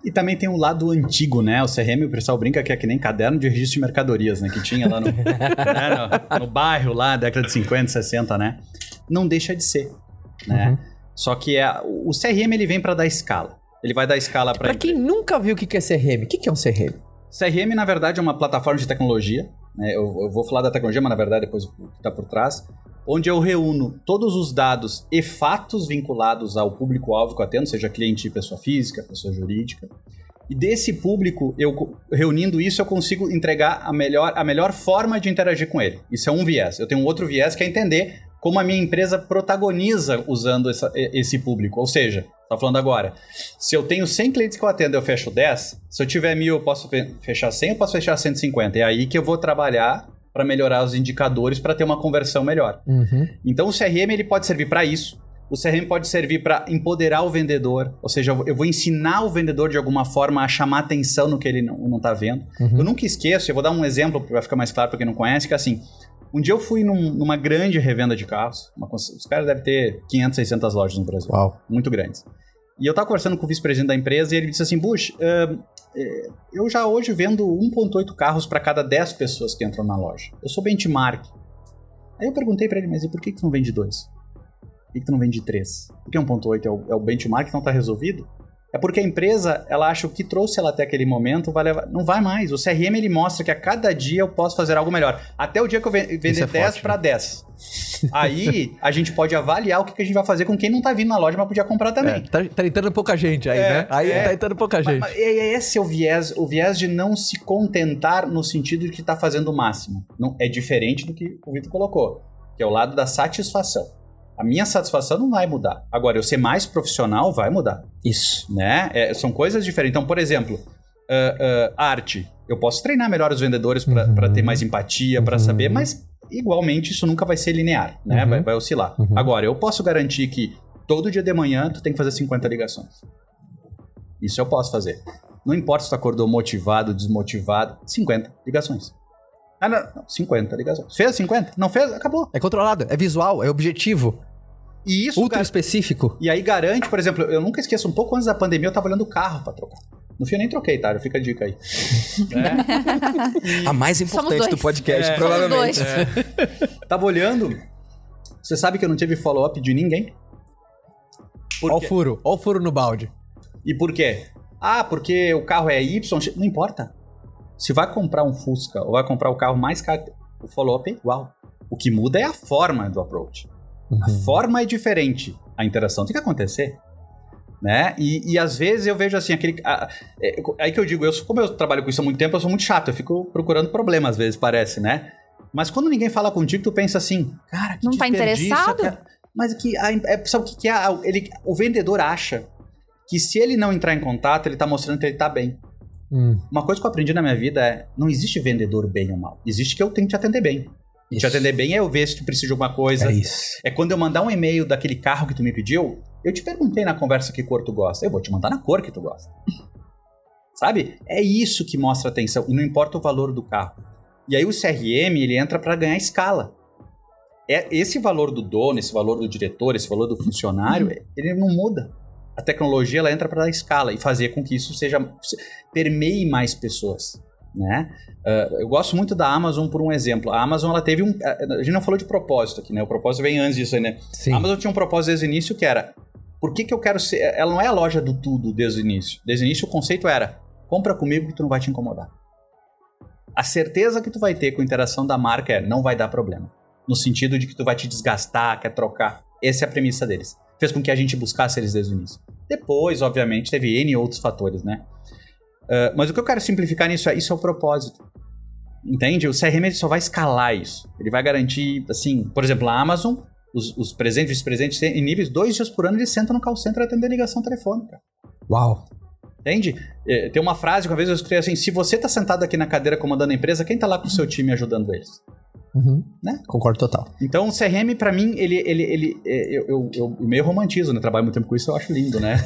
E também tem o lado antigo, né? O CRM, o pessoal brinca que é que nem caderno de registro de mercadorias, né? Que tinha lá no, né? no, no bairro, lá, década de 50, 60, né? Não deixa de ser, né? Uhum. Só que é, o CRM, ele vem para dar escala. Ele vai dar escala para Pra quem nunca viu o que é CRM, o que é um CRM? CRM, na verdade, é uma plataforma de tecnologia. né? Eu, eu vou falar da tecnologia, mas na verdade depois o que está por trás. Onde eu reúno todos os dados e fatos vinculados ao público-alvo que eu atendo, seja cliente pessoa física, pessoa jurídica. E desse público, eu reunindo isso, eu consigo entregar a melhor, a melhor forma de interagir com ele. Isso é um viés. Eu tenho um outro viés que é entender como a minha empresa protagoniza usando essa- esse público. Ou seja, tá falando agora, se eu tenho 100 clientes que eu atendo, eu fecho 10. Se eu tiver mil, eu posso fe- fechar 100, eu posso fechar 150. É aí que eu vou trabalhar para melhorar os indicadores para ter uma conversão melhor. Uhum. Então o CRM ele pode servir para isso. O CRM pode servir para empoderar o vendedor, ou seja, eu vou- ensinar o vendedor de alguma forma a chamar atenção no que ele não, não tá vendo. Uhum. Eu nunca esqueço, eu vou dar um exemplo para ficar mais claro para quem não conhece, que é assim, um dia eu fui num- numa grande revenda de carros, uma os caras devem ter 500, 600 lojas no Brasil Uau. muito grandes. E eu tava conversando com o vice-presidente da empresa e ele disse assim, Bush, é, eu já hoje vendo 1.8 carros para cada 10 pessoas que entram na loja. Eu sou benchmark. Aí eu perguntei para ele, mas e por que, que tu não vende dois? Por que, que tu não vende três? Por que 1.8 é o, é o benchmark não tá resolvido? É porque a empresa, ela acha que o que trouxe ela até aquele momento vai levar... Não vai mais. O CRM, ele mostra que a cada dia eu posso fazer algo melhor. Até o dia que eu ven- vender é 10 forte, para 10. Aí, a gente pode avaliar o que, que a gente vai fazer com quem não tá vindo na loja, mas podia comprar também. É, tá, tá entrando pouca gente aí, É, né? Aí é. tá entrando pouca Mas, gente. mas é- é esse é o viés, o viés de não se contentar no sentido de que está fazendo o máximo. Não, é diferente do que o Vitor colocou, que é o lado da satisfação. A minha satisfação não vai mudar. Agora, eu ser mais profissional vai mudar, Isso. né? É, são coisas diferentes. Então, por exemplo, ah, ah, arte. Eu posso treinar melhor os vendedores para Uhum. ter mais empatia, para Uhum. saber, mas igualmente isso nunca vai ser linear, né? Uhum. Vai, vai oscilar. Uhum. Agora, eu posso garantir que todo dia de manhã tu tem que fazer 50 ligações. Isso eu posso fazer. Não importa se tu acordou motivado, desmotivado, 50 ligações. Ah, não, não, 50 ligações. Fez 50? Não fez? Acabou. É controlado, é visual, é objetivo, E isso, ultra gar- específico. e aí garante, por exemplo, eu nunca esqueço, um pouco antes da pandemia eu tava olhando o carro pra trocar. No fim eu nem troquei, tá? Fica a dica aí. É. A mais importante do podcast, É. provavelmente. Dois. Tava olhando. Você sabe que eu não tive follow-up de ninguém? Por Ó o furo, ó o furo no balde. E por quê? Ah, porque o carro é Y. Não importa. Se vai comprar um Fusca ou vai comprar o carro mais caro, o follow-up é igual. O que muda é a forma do approach. A Uhum. forma é diferente. A interação tem que acontecer. Né? E, e às vezes eu vejo assim, aquele. a- é, aí que eu digo, eu, sou- como eu trabalho com isso há muito tempo, eu sou muito chato, eu fico procurando problema, às vezes, parece, né? Mas quando ninguém fala contigo, tu pensa assim, cara, que Não tá interessado? cara. Mas que a, é, sabe o que, que é? A- Ele, o vendedor acha que se ele não entrar em contato, ele tá mostrando que ele tá bem. Hum. Uma coisa que eu aprendi na minha vida é: não existe vendedor bem ou mal. Existe que eu tenho que te atender bem. E te Isso. atender bem é eu ver se tu precisa de alguma coisa. É isso. É quando eu mandar um e-mail daquele carro que tu me pediu, eu te perguntei na conversa que cor tu gosta. Eu vou te mandar na cor que tu gosta. Sabe? É isso que mostra atenção. E não importa o valor do carro. E aí o CRM, ele entra para ganhar escala. É esse valor do dono, esse valor do diretor, esse valor do funcionário, ele não muda. A tecnologia ela entra para dar escala e fazer com que isso seja permeie mais pessoas, né? Ah, eu gosto muito da Amazon por um exemplo. A Amazon ela teve um, a gente não falou de propósito aqui, né? O propósito vem antes disso aí, né? Sim. A Amazon tinha um propósito desde o início que era por que, que eu quero ser. Ela não é a loja do tudo desde o início. Desde o início o conceito era compra comigo que tu não vai te incomodar. A certeza que tu vai ter com a interação da marca é não vai dar problema. No sentido de que tu vai te desgastar, quer trocar. Essa é a premissa deles. Fez com que a gente buscasse eles desde o início. Depois, obviamente, teve N outros fatores, né? Ah, mas o que eu quero simplificar nisso é isso é o propósito. Entende? O CRM só vai escalar isso. Ele vai garantir, assim, por exemplo, a Amazon, os, os presentes e vice-presentes em níveis, dois dias por ano eles sentam no call center atender ligação telefônica. Uau. Entende? É, tem uma frase que uma vez eu escutei assim: se você tá sentado aqui na cadeira comandando a empresa, quem tá lá com o seu time ajudando eles? Uhum. Né? Concordo total. Então, o CRM, pra mim, ele. ele, ele é, eu, eu, eu meio romantizo, né? Trabalho muito tempo com isso, eu acho lindo, né?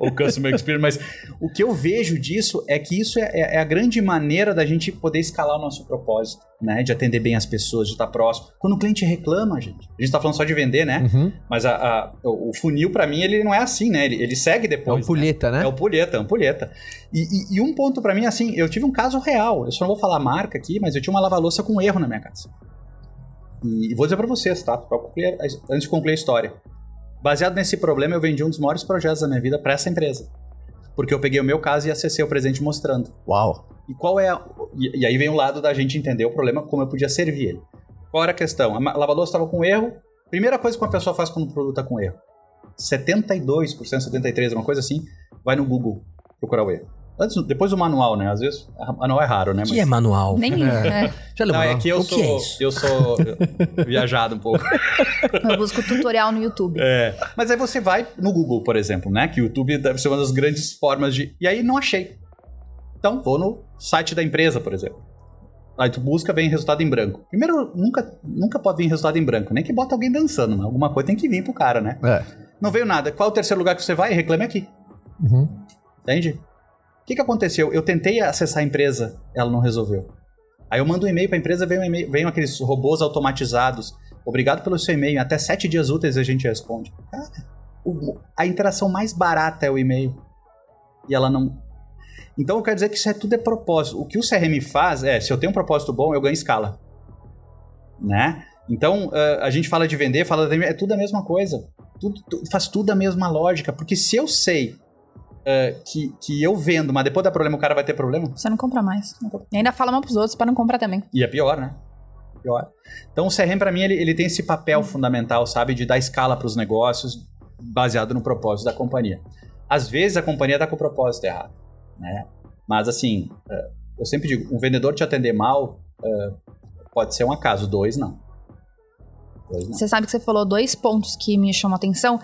o, o Customer Experience. Mas o que eu vejo disso é que isso é, é- é a grande maneira da gente poder escalar o nosso propósito, né? De atender bem as pessoas, de estar próximo. Quando o cliente reclama, gente. A gente tá falando só de vender, né? Uhum. Mas a, a- o o funil, pra mim, ele não é assim, né? Ele, ele segue É depois. um né? pulheta, né? É o pulheta, é pulheta. E, e- e um ponto pra mim, assim, eu tive um caso real. Eu só não vou falar marca aqui, mas eu tinha uma lava-louça com erro na minha casa. E vou dizer pra vocês, tá? Pra concluir- antes de concluir a história. Baseado nesse problema, eu vendi um dos maiores projetos da minha vida pra essa empresa. Porque eu peguei o meu caso e acessei o presente mostrando. Uau. E qual é a... e, e aí vem o lado da gente entender o problema, como eu podia servir ele. Qual era a questão? A lava-louça estava com erro. Primeira coisa que uma pessoa faz quando o produto está com erro. 72%, 73%, uma coisa assim, vai no Google procurar o erro. Antes, depois do manual, né? Às vezes, manual é raro, né? O que é manual? Nem, né? Já Não, é que eu O que sou, é isso? eu sou viajado um pouco. Eu busco tutorial no YouTube. É. Mas aí você vai no Google, por exemplo, né? Que o YouTube deve ser uma das grandes formas de. E aí não achei. Então, vou no site da empresa, por exemplo. Aí tu busca, vem resultado em branco. Primeiro, nunca, nunca pode vir resultado em branco, nem que bota alguém dançando, mas alguma coisa tem que vir pro cara, né? É. Não veio nada. Qual é o terceiro lugar que você vai? Reclame aqui. Uhum. Entende? O que, que aconteceu? Eu tentei acessar a empresa, ela não resolveu. Aí eu mando um e-mail para a empresa, vem um vem aqueles robôs automatizados. Obrigado pelo seu e-mail. Em Até sete dias úteis a gente responde. Cara, o- a interação mais barata é o e-mail. E ela não. Então eu quero dizer que isso é tudo é propósito. O que o CRM faz é, se eu tenho um propósito bom, eu ganho escala. Né? Então, a gente fala de vender, fala de, é tudo a mesma coisa. Tudo, tu- faz tudo a mesma lógica. Porque se eu sei ah, que, que eu vendo, mas depois dá problema, o cara vai ter problema, Você não compra mais. E ainda fala mal pros outros pra não comprar também. e é pior, né? Pior. Então o CRM, para mim, ele, ele tem esse papel fundamental, sabe? De dar escala para os negócios baseado no propósito da companhia. Às vezes a companhia tá com o propósito errado, né? Mas assim, eh, eu sempre digo, um vendedor te atender mal eh, pode ser um acaso, dois não. Você sabe que você falou dois pontos que me chamam a atenção.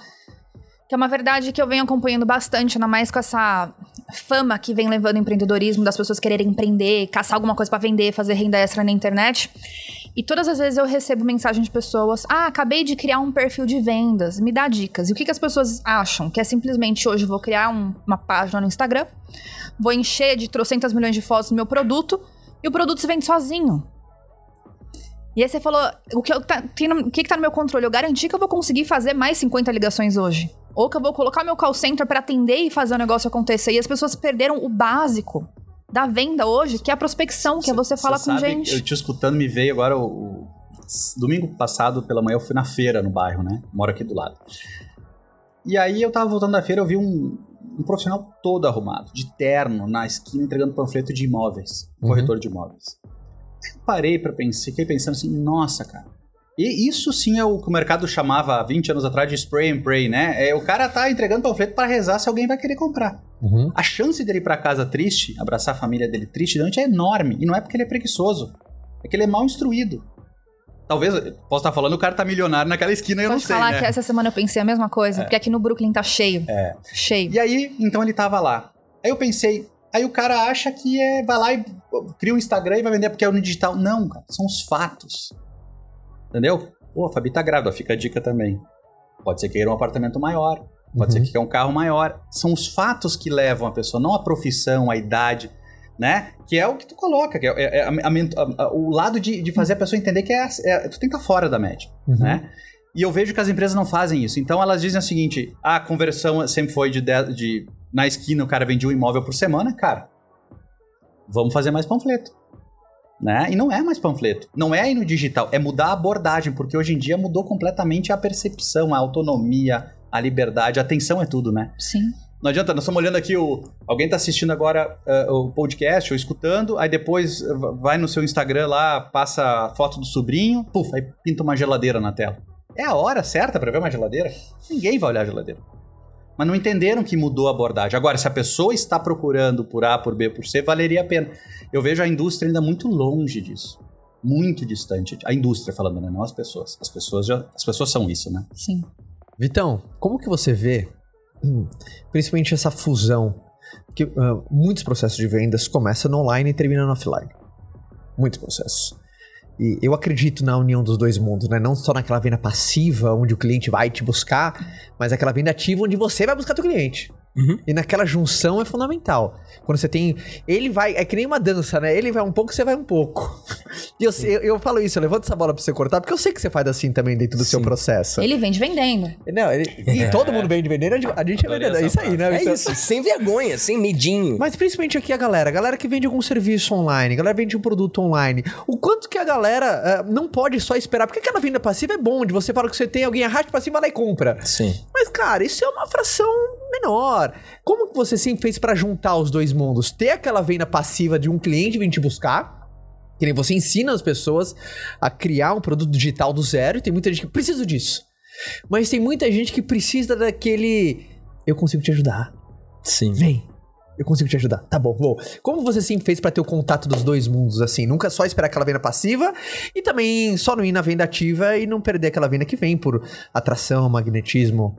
Que é uma verdade que eu venho acompanhando bastante, ainda mais com essa fama que vem levando o empreendedorismo, das pessoas quererem empreender, caçar alguma coisa pra vender, fazer renda extra na internet. E todas as vezes eu recebo mensagem de pessoas: Ah, acabei de criar um perfil de vendas, me dá dicas. E o que, que as pessoas acham? Que é simplesmente hoje vou criar um- uma página no Instagram, vou encher de trocentas milhões de fotos do meu produto e o produto se vende sozinho. E aí você falou, o que, eu tá, no- o que, que tá no meu controle? Eu garanti que eu vou conseguir fazer mais 50 ligações hoje. Ou que eu vou colocar meu call center pra atender e fazer o negócio acontecer. E as pessoas perderam o básico da venda hoje, que é a prospecção, que é você falar com sabe, gente. Eu te escutando, me veio agora o, o- Domingo passado, pela manhã, eu fui na feira no bairro, né? Moro aqui do lado. E aí eu tava voltando da feira, eu vi um, um profissional todo arrumado, de terno, na esquina, entregando panfleto de imóveis. Uhum. Corretor de imóveis. Aí eu parei pra pensar, fiquei pensando assim, nossa, cara. E isso sim é o que o mercado chamava há 20 anos atrás de spray and pray, né? É, o cara tá entregando panfleto para rezar se alguém vai querer comprar. Uhum. A chance dele ir pra casa triste, abraçar a família dele triste, durante é enorme. E não é porque ele é preguiçoso. É que ele é mal instruído. Talvez, eu posso estar falando, o cara tá milionário naquela esquina e eu não sei, falar né? que essa semana eu pensei a mesma coisa, porque aqui no Brooklyn tá cheio. É. Cheio. E aí, então ele tava lá. Aí eu pensei, aí o cara acha que é, vai lá e cria um Instagram e vai vender porque é no digital. Não, cara, são os fatos. Entendeu? Pô, a Fabi tá grávida, fica a dica também. Pode ser que queira um apartamento maior, pode ser Uhum. que queira um carro maior. São os fatos que levam a pessoa, não a profissão, a idade, né? Que é o que tu coloca, que é, é- é a- a- a- o lado de, de fazer a pessoa entender que é, é- tu tem que estar fora da média Uhum. né? E eu vejo que as empresas não fazem isso. Então elas dizem o seguinte: "Ah, a conversão sempre foi de, dez- de na esquina o cara vendia um imóvel por semana, cara. Vamos fazer mais panfleto. Né? E não é mais panfleto. Não é aí no digital, é mudar a abordagem, porque hoje em dia mudou completamente a percepção, a autonomia, a liberdade, a atenção é tudo, né? Sim. Não adianta, nós estamos olhando aqui, o, alguém está assistindo agora eh, o podcast ou escutando, aí depois eh, vai no seu Instagram lá, passa a foto do sobrinho, puf, aí pinta uma geladeira na tela. É a hora certa para ver uma geladeira? Ninguém vai olhar a geladeira. Mas não entenderam que mudou a abordagem. Agora, se a pessoa está procurando por A, por B, por C, valeria a pena. Eu vejo a indústria ainda muito longe disso. Muito distante. A indústria falando, né? Não as pessoas. As pessoas já. As pessoas são isso, né? Sim. Vitão, como que você vê, hum, principalmente essa fusão, que ah, muitos processos de vendas começam no online e terminam no offline. Muitos processos. E eu acredito na união dos dois mundos, né? Não só naquela venda passiva, onde o cliente vai te buscar, mas aquela venda ativa onde você vai buscar teu cliente. Uhum. E naquela junção é fundamental. Quando você tem. Ele vai. É que nem uma dança, né? Ele vai um pouco, você vai um pouco. E eu, eu, eu falo isso, eu levanto essa bola pra você cortar, porque eu sei que você faz assim também dentro do seu Sim. processo. Ele vende vendendo. Não, ele, e todo mundo vende vendendo, a gente- é vendedor. É isso aí, né? É Vitão? isso, sem vergonha, sem medinho. Mas principalmente aqui a galera, a galera que vende algum serviço online, a galera vende um produto online. O quanto que a galera eh, não pode só esperar? Porque aquela venda passiva é bom, de você fala que você tem, alguém arrasta pra cima, vai lá e compra. Sim. Mas, cara, isso é uma fração menor. Como que você sempre fez pra juntar os dois mundos? Ter aquela venda passiva de um cliente vir te buscar, que nem você ensina as pessoas a criar um produto digital do zero, e tem muita gente que precisa disso. Mas tem muita gente que precisa daquele. Eu consigo te ajudar. Sim. Vem. Eu consigo te ajudar. Tá bom, vou. Como você sempre fez pra ter o contato dos dois mundos, assim? Nunca só esperar aquela venda passiva e também só não ir na venda ativa e não perder aquela venda que vem por atração, magnetismo.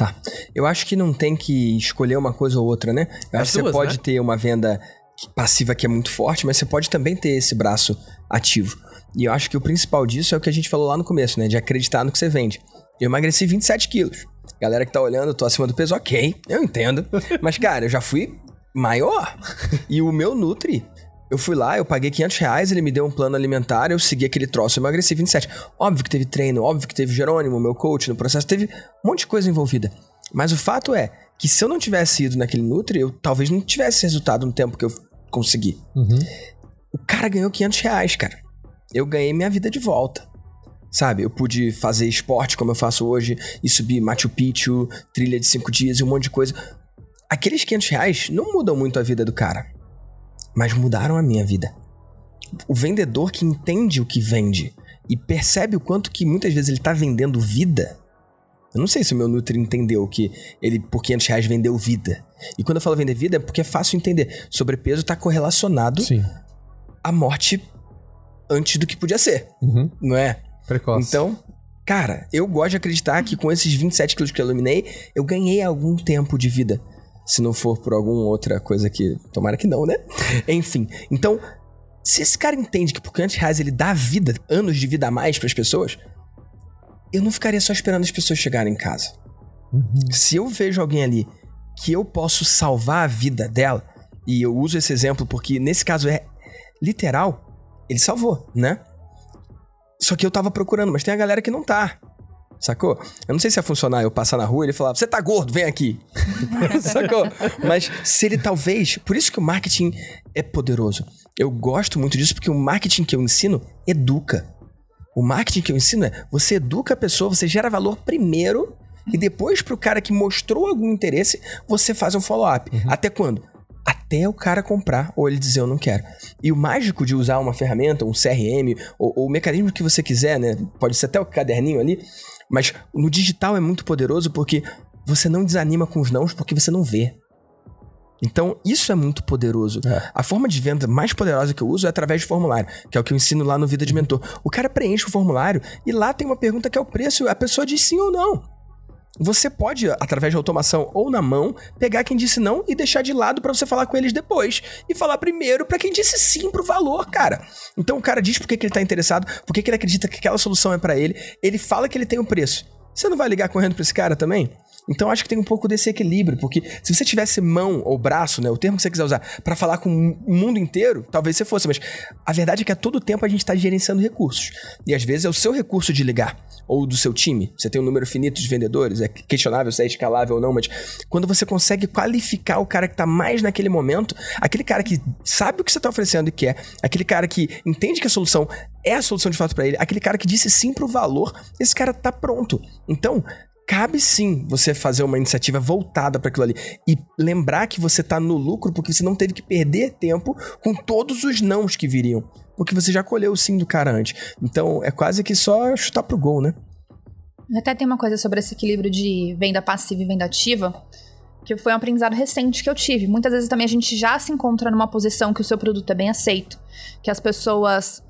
Tá. Eu acho que não tem que escolher uma coisa ou outra, né? Eu As acho que você pode né? ter uma venda passiva que é muito forte, mas você pode também ter esse braço ativo. E eu acho que o principal disso é o que a gente falou lá no começo, né? De acreditar no que você vende. Eu emagreci 27 quilos. Galera que tá olhando, eu tô acima do peso, ok, eu entendo. Mas, cara, eu já fui maior. E o meu Nutri, eu fui lá, eu paguei 500 reais, ele me deu um plano alimentar, eu segui aquele troço, eu emagreci 27. Óbvio que teve treino, óbvio que teve Jerônimo, meu coach no processo, teve um monte de coisa envolvida. Mas o fato é que se eu não tivesse ido naquele Nutri, eu talvez não tivesse resultado no tempo que eu consegui. O cara ganhou 500 reais, cara. Eu ganhei minha vida de volta. Sabe, eu pude fazer esporte como eu faço hoje e subir Machu Picchu, trilha de cinco dias e um monte de coisa. Aqueles 500 reais não mudam muito a vida do cara, mas mudaram a minha vida. O vendedor que entende o que vende e percebe o quanto que muitas vezes ele tá vendendo vida. Eu não sei se o meu Nutri entendeu que ele por 500 reais vendeu vida. E quando eu falo vender vida é porque é fácil entender. Sobrepeso tá correlacionado Sim. à morte antes do que podia ser, Uhum. não é? Precoce. Então, Cara, eu gosto de acreditar que com esses 27 quilos que eu eliminei, eu ganhei algum tempo de vida. Se não for por alguma outra coisa que. Tomara que não, né? Enfim. Então, se esse cara entende que por 500 reais ele dá vida, anos de vida a mais pras pessoas, eu não ficaria só esperando as pessoas chegarem em casa. Se eu vejo alguém ali que eu posso salvar a vida dela, e eu uso esse exemplo porque nesse caso é literal, ele salvou, né? Só que eu tava procurando, mas tem a galera que não tá. Sacou? Eu não sei se ia funcionar eu passar na rua e ele falar, você tá gordo, vem aqui. Sacou? Mas se ele talvez. Por isso que o marketing é poderoso. Eu gosto muito disso porque o marketing que eu ensino educa. O marketing que eu ensino é você educa a pessoa, você gera valor primeiro e depois pro cara que mostrou algum interesse, você faz um follow-up. Até quando? Até o cara comprar ou ele dizer eu não quero. E o mágico de usar uma ferramenta, um CRM, ou, ou o mecanismo que você quiser, né? Pode ser até o caderninho ali, mas no digital é muito poderoso porque você não desanima com os nãos porque você não vê. Então, isso é muito poderoso. A forma de venda mais poderosa que eu uso é através de formulário, que é o que eu ensino lá no Vida de Mentor. O cara preenche o formulário e lá tem uma pergunta que é o preço, a pessoa diz sim ou não. Você pode, através de automação ou na mão, pegar quem disse não e deixar de lado pra você falar com eles depois. E falar primeiro pra quem disse sim pro valor, cara. Então o cara diz por que, ele tá interessado, por que, que ele acredita que aquela solução é pra ele, ele fala que ele tem o preço. Você não vai ligar correndo pra esse cara também? Então acho que tem um pouco desse equilíbrio, porque se você tivesse mão ou braço, né, o termo que você quiser usar, pra falar com o mundo inteiro, talvez você fosse, mas a verdade é que a todo tempo a gente tá gerenciando recursos. E às vezes é o seu recurso de ligar, ou do seu time. Você tem um número finito de vendedores, é questionável se é escalável ou não, mas quando você consegue qualificar o cara que tá mais naquele momento, aquele cara que sabe o que você tá oferecendo e quer, aquele cara que entende que a solução é a solução de fato pra ele, aquele cara que disse sim pro valor, esse cara tá pronto. Então, cabe sim você fazer uma iniciativa voltada para aquilo ali e lembrar que você tá no lucro porque você não teve que perder tempo com todos os nãos que viriam, porque você já colheu o sim do cara antes. Então, é quase que só chutar pro gol, né? Até tem uma coisa sobre esse equilíbrio de venda passiva e venda ativa, que foi um aprendizado recente que eu tive. Muitas vezes também a gente já se encontra numa posição que o seu produto é bem aceito, que as pessoas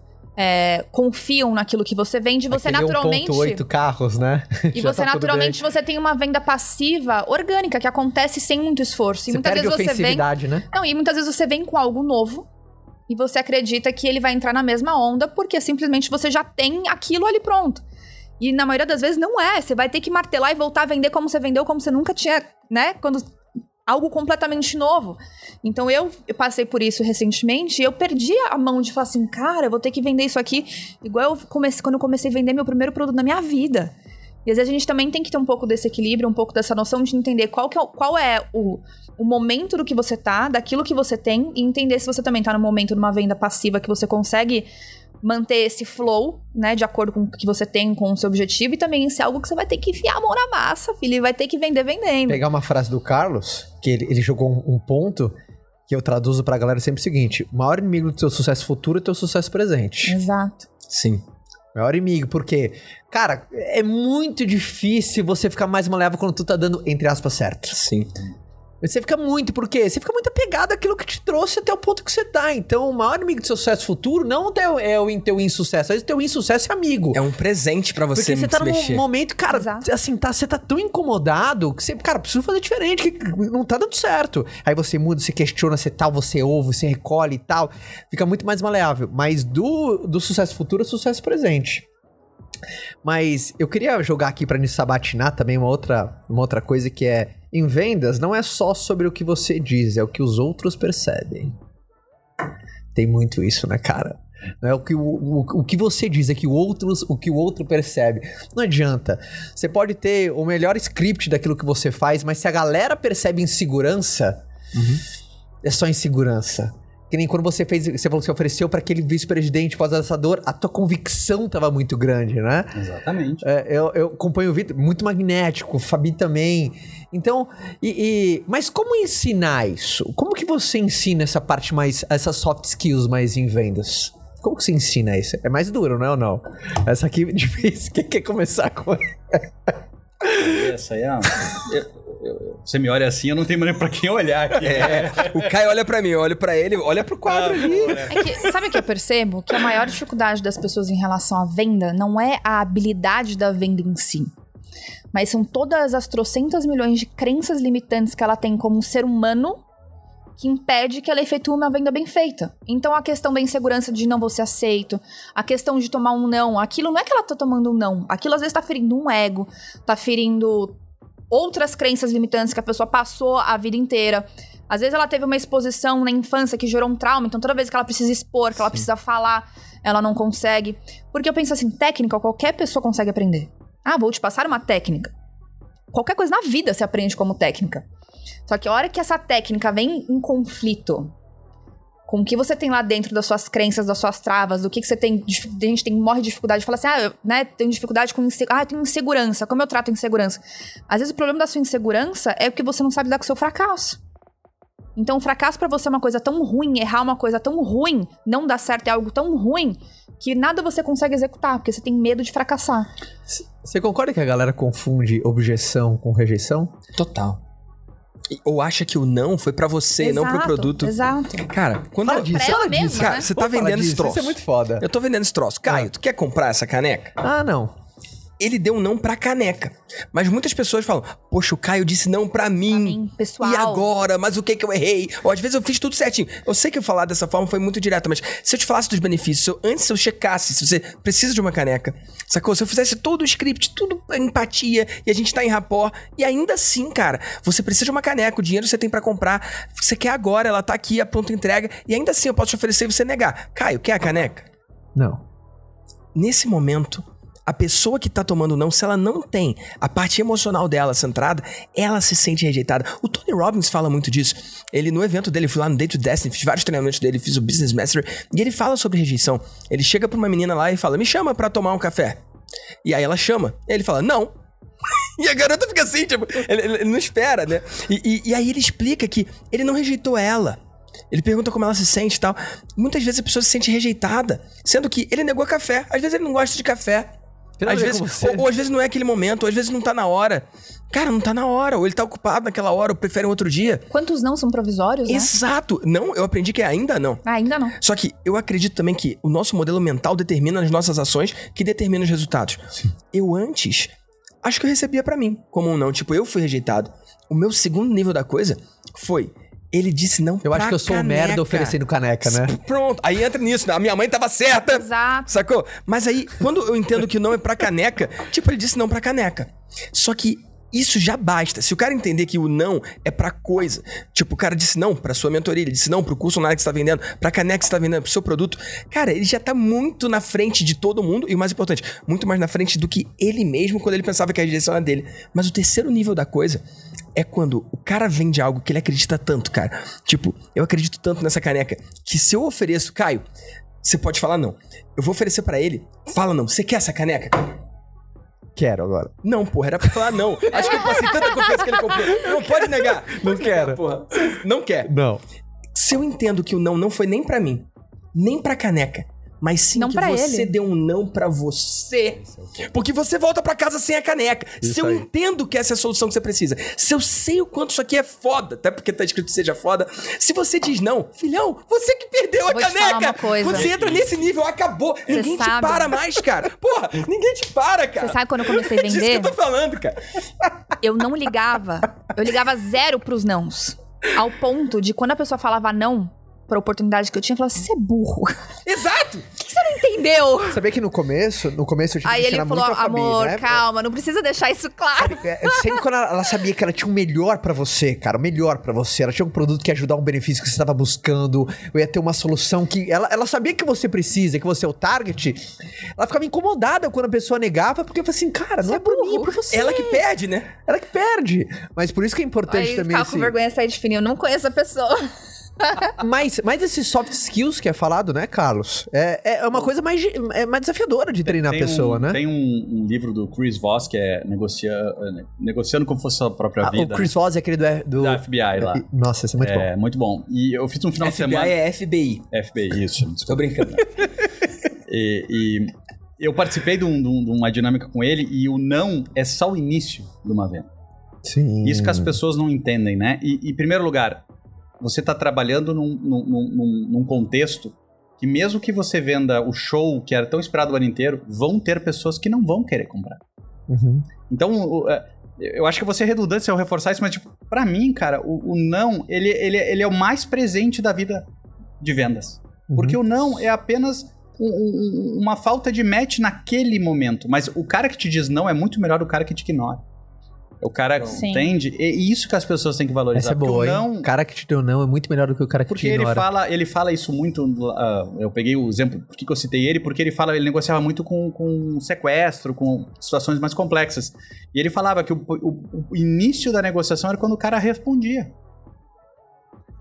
é, confiam naquilo que você vende, você Aquele naturalmente 1.8 carros, né? e você tá naturalmente você tem uma venda passiva orgânica que acontece sem muito esforço. E Você muitas vezes você vem né? Não, e muitas vezes você vem com algo novo e você acredita que ele vai entrar na mesma onda porque simplesmente você já tem aquilo ali pronto. E na maioria das vezes não é. Você vai ter que martelar e voltar a vender como você vendeu, como você nunca tinha, né? Quando algo completamente novo. Então eu, eu passei por isso recentemente e eu perdi a mão de falar assim, cara, eu vou ter que vender isso aqui igual eu comecei quando eu comecei a vender meu primeiro produto na minha vida. E às vezes a gente também tem que ter um pouco desse equilíbrio, um pouco dessa noção de entender qual, que é, qual é o, o momento do que você tá, daquilo que você tem, e entender se você também tá no momento de uma venda passiva que você consegue manter esse flow, né, de acordo com o que você tem, com o seu objetivo, e também se é algo que você vai ter que enfiar a mão na massa, filho, e vai ter que vender vendendo. Pegar uma frase do Carlos, que ele, ele jogou um, um ponto que eu traduzo pra galera sempre o seguinte: o maior inimigo do teu sucesso futuro é o teu sucesso presente. Exato. Sim. Maior inimigo, porque, cara, é muito difícil você ficar mais maleável quando tu tá dando, entre aspas, certo. Sim. Você fica muito, por quê? Você fica muito apegado àquilo que te trouxe até o ponto que você tá. Então, o maior inimigo do seu sucesso futuro não é o- é o teu insucesso, às vezes o teu insucesso é amigo. É um presente pra você, Porque você tá se num mexer. momento, cara, Exato. assim, tá, você tá tão incomodado que você, cara, preciso fazer diferente, que não tá dando certo. Aí você muda, você questiona, você tal, você ouve, você recolhe e tal. Fica muito mais maleável. Mas do, do sucesso futuro é sucesso presente. Mas eu queria jogar aqui pra nos sabatinar também uma outra, uma outra coisa que é em vendas não é só sobre o que você diz, é o que os outros percebem. Tem muito isso, né, cara? Não é o que, o, o, o que você diz, é que outros, o que o outro percebe. Não adianta. Você pode ter o melhor script daquilo que você faz, mas se a galera percebe insegurança, é só insegurança. Que nem quando você fez, você falou que você ofereceu para aquele vice-presidente pós-dançador, a tua convicção tava muito grande, né? Exatamente. É, eu, eu acompanho o Vitor, muito magnético, o Fabi também. Então, e, e- mas como ensinar isso? Como que você ensina essa parte mais, essas soft skills mais em vendas? Como que você ensina isso? É mais duro, não é ou não? Essa aqui é difícil. Quem quer começar com Essa aí é. eu- eu- você me olha assim, eu não tenho nem pra quem olhar aqui. É, o Caio olha pra mim, eu olho pra ele, olha pro quadro ali. É que, sabe o que eu percebo? Que a maior dificuldade das pessoas em relação à venda não é a habilidade da venda em si. Mas são todas as trocentas milhões de crenças limitantes que ela tem como um ser humano que impede que ela efetue uma venda bem feita. Então a questão da insegurança de não vou ser aceito, a questão de tomar um não, aquilo não é que ela tá tomando um não, aquilo às vezes tá ferindo um ego, tá ferindo outras crenças limitantes que a pessoa passou a vida inteira. Às vezes ela teve uma exposição na infância que gerou um trauma, então toda vez que ela precisa expor, que ela precisa falar, ela não consegue. Porque eu penso assim, técnica qualquer pessoa consegue aprender. Ah, vou te passar uma técnica. Qualquer coisa na vida se aprende como técnica. Só que a hora que essa técnica vem em conflito com o que você tem lá dentro das suas crenças, das suas travas, do que, que você tem. A gente tem, morre de dificuldade de falar assim, ah, eu né, tenho dificuldade com ah, eu tenho insegurança. Como eu trato insegurança? Às vezes o problema da sua insegurança é porque você não sabe lidar com o seu fracasso. Então, o fracasso pra você é uma coisa tão ruim, errar uma coisa tão ruim, não dar certo é algo tão ruim, que nada você consegue executar, porque você tem medo de fracassar. Você concorda que a galera confunde objeção com rejeição? Total. Ou acha que o não foi pra você e não pro Exato, produto. Exato. Cara, quando Fala eu- disso, pra ela. Cara, né? você tá vendendo esse troço. Isso é muito foda. Eu tô vendendo esse troço. Caio, tu quer comprar essa caneca? Ah, não. Ele deu um não pra caneca. Mas muitas pessoas falam: Poxa, o Caio disse não pra mim. Pra mim, pessoal. E agora? Mas o que que eu errei? Ou às vezes eu fiz tudo certinho. Eu sei que eu falar dessa forma foi muito direto, mas se eu te falasse dos benefícios, se eu- antes se eu checasse se você precisa de uma caneca, sacou? Se eu fizesse todo o script, tudo empatia, e a gente tá em rapó, e ainda assim, cara, você precisa de uma caneca, o dinheiro você tem pra comprar, você quer agora, ela tá aqui, a pronta entrega, e ainda assim eu posso te oferecer e você negar. Caio, quer a caneca? Não. nesse momento, a pessoa que tá tomando não, se ela não tem a parte emocional dela centrada, ela se sente rejeitada. O Tony Robbins fala muito disso. Ele, no evento dele, fui lá no Day to Destiny, fiz vários treinamentos dele, fiz o Business Master, e ele fala sobre rejeição. Ele chega pra uma menina lá e fala: Me chama pra tomar um café. E aí ela chama. Ele fala: Não. E a garota fica assim, tipo, ele- ele não espera, né? E, e- e aí ele explica que ele não rejeitou ela. Ele pergunta como ela se sente e tal. Muitas vezes a pessoa se sente rejeitada, sendo que ele negou café. Às vezes ele não gosta de café. Às vezes, ou, ou às vezes não é aquele momento, ou às vezes não tá na hora. Cara, não tá na hora, ou ele tá ocupado naquela hora, ou prefere um outro dia. Quantos não são provisórios, né? Exato. Não, eu aprendi que é ainda não. Ah, ainda não. Só que eu acredito também que o nosso modelo mental determina as nossas ações que determinam os resultados. Eu antes, acho que eu recebia pra mim como um não. Tipo, eu fui rejeitado. O meu segundo nível da coisa foi. Ele disse não Eu acho que eu sou um caneca. merda oferecendo caneca, né? Pronto, aí entra nisso. né? A minha mãe tava certa. Exato. Sacou? Mas aí, quando eu entendo que não é pra caneca, tipo, ele disse não pra caneca. Só que isso já basta. Se o cara entender que o não é pra coisa, tipo, o cara disse não pra sua mentoria, ele disse não pro curso online que você tá vendendo, pra caneca que você tá vendendo, pro seu produto, cara, ele já tá muito na frente de todo mundo e o mais importante, muito mais na frente do que ele mesmo quando ele pensava que a rejeição era dele. Mas o terceiro nível da coisa é quando o cara vende algo que ele acredita tanto, cara. Tipo, eu acredito tanto nessa caneca que se eu ofereço, Caio, você pode falar não. Eu vou oferecer pra ele. Fala não. Você quer essa caneca? Quero agora. Não, porra, era pra falar não. Acho que eu passei tanta confiança que ele comprou. Não pode negar. Não quero. Porra. Não quer. Não. Se eu entendo que o não não foi nem pra mim, nem pra caneca, mas sim Não que você ele. deu um não pra você. Porque você volta pra casa sem a caneca. Isso se eu aí. entendo que essa é a solução que você precisa, se eu sei o quanto isso aqui é foda, até porque tá escrito que seja foda, se você diz não, filhão, você que perdeu a Vou te caneca. Você entra nesse nível, acabou. ninguém te sabe. para mais, cara. Porra, ninguém te para, cara. Você sabe quando eu comecei a É disso que vender? eu tô falando, cara. eu não ligava. Eu ligava zero pros nãos. Ao ponto de quando a pessoa falava não pra oportunidade que eu tinha, eu falava, você é burro. Exato. Você não entendeu? Sabia que no começo, no começo eu tive Aí que ele ensinar falou, muito a Fabi, amor, né? calma, não precisa deixar isso claro. É, sempre quando ela, ela sabia que ela tinha o melhor pra você, cara, o melhor pra você. Ela tinha um produto que ia ajudar um benefício que você estava buscando, ou ia ter uma solução que ela, ela sabia que você precisa, que você é o target. Ela ficava incomodada quando a pessoa negava, porque eu falei assim, cara, não Você é é por mim, é burro. por você. Ela que perde, né? ela que perde. Mas por isso que é importante Aí também esse, com vergonha sair de fininho, eu não conheço a pessoa. Mas, mas esses soft skills que é falado, né, Carlos? É, é uma coisa mais, é mais desafiadora de treinar a Tem pessoa, um, né? Tem um, um livro do Chris Voss que é negocia, é, negociando como fosse a própria Ah, vida. o Chris Voss é aquele do, do Da FBI lá. Nossa, esse é muito bom. É muito bom. E eu fiz um final de FBI semana. é FBI. FBI, isso. Desculpa. Tô brincando. E, e eu participei de, um- de um- de uma dinâmica com ele e o não é só o início de uma venda. Sim. Isso que as pessoas não entendem, né? E, em primeiro lugar, você está trabalhando num, num, num, num, contexto que mesmo que você venda o show que era tão esperado o ano inteiro, vão ter pessoas que não vão querer comprar. Uhum. Então, é, eu acho que você é redundante se eu reforçar isso, mas, tipo, pra mim, cara, o, o não, ele, ele, ele é o mais presente da vida de vendas. Uhum. Porque o não é apenas um, um, uma falta de match naquele momento. Mas o cara que te diz não é muito melhor do cara que te ignora. O cara Sim. entende? E isso que as pessoas têm que valorizar. Essa é boa, não... O cara que te deu não é muito melhor do que o cara que porque te ignora. Porque ele fala, ele fala isso muito... Uh, eu peguei o exemplo, por que eu citei ele? Porque ele fala, ele negociava muito com, com sequestro, com situações mais complexas. E ele falava que o, o, o início da negociação era quando o cara respondia.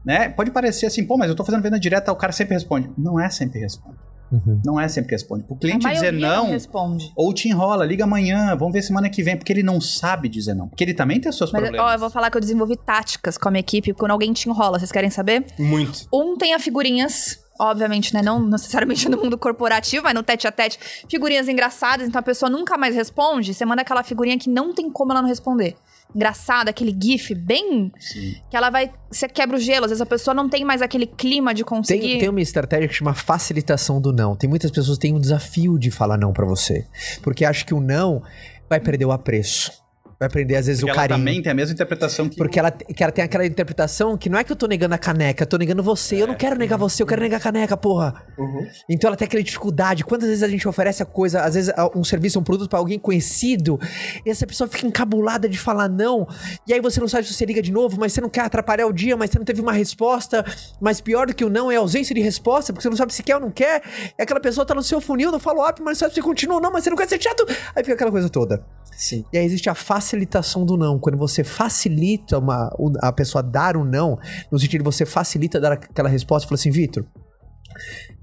Né? Pode parecer assim, pô, mas eu tô fazendo venda direta, o cara sempre responde. Não é sempre responde. Uhum. Não é sempre que responde. O cliente dizer não, não responde. ou te enrola, liga amanhã, vamos ver semana que vem, porque ele não sabe dizer não. Porque ele também tem os seus Mas, problemas. Ó, eu vou falar que eu desenvolvi táticas com a minha equipe quando alguém te enrola. Vocês querem saber? Muito. Um tem a figurinhas obviamente, né? Não necessariamente no mundo corporativo, mas no tete a tete, figurinhas engraçadas, então a pessoa nunca mais responde. Você manda aquela figurinha que não tem como ela não responder engraçada, aquele gif bem. Sim. Que ela vai. Você quebra o gelo, às vezes a pessoa não tem mais aquele clima de conseguir. Tem, tem uma estratégia que chama facilitação do não. Tem muitas pessoas que têm um desafio de falar não para você. Porque acha que o não vai perder o apreço vai aprender às vezes Porque o carinho. Ela também tem a mesma interpretação que. Porque ela, que ela tem aquela interpretação que não é que eu tô negando a caneca, eu tô negando você. É. Eu não quero negar você, eu quero negar a caneca, porra. Uhum. Então ela tem aquela dificuldade. Quantas vezes a gente oferece a coisa, às vezes um serviço, um produto para alguém conhecido, e essa pessoa fica encabulada de falar não, e aí você não sabe se você liga de novo, mas você não quer atrapalhar o dia, mas você não teve uma resposta. Mas pior do que o não é a ausência de resposta, porque você não sabe se quer ou não quer. E aquela pessoa tá no seu funil, no follow-up, mas não sabe se continua ou não, mas você não quer ser chato. Aí fica aquela coisa toda. Sim. E aí existe a facilitação do não. Quando você facilita uma, a pessoa dar o um não, no sentido de você facilita dar aquela resposta, fala assim, Vitor,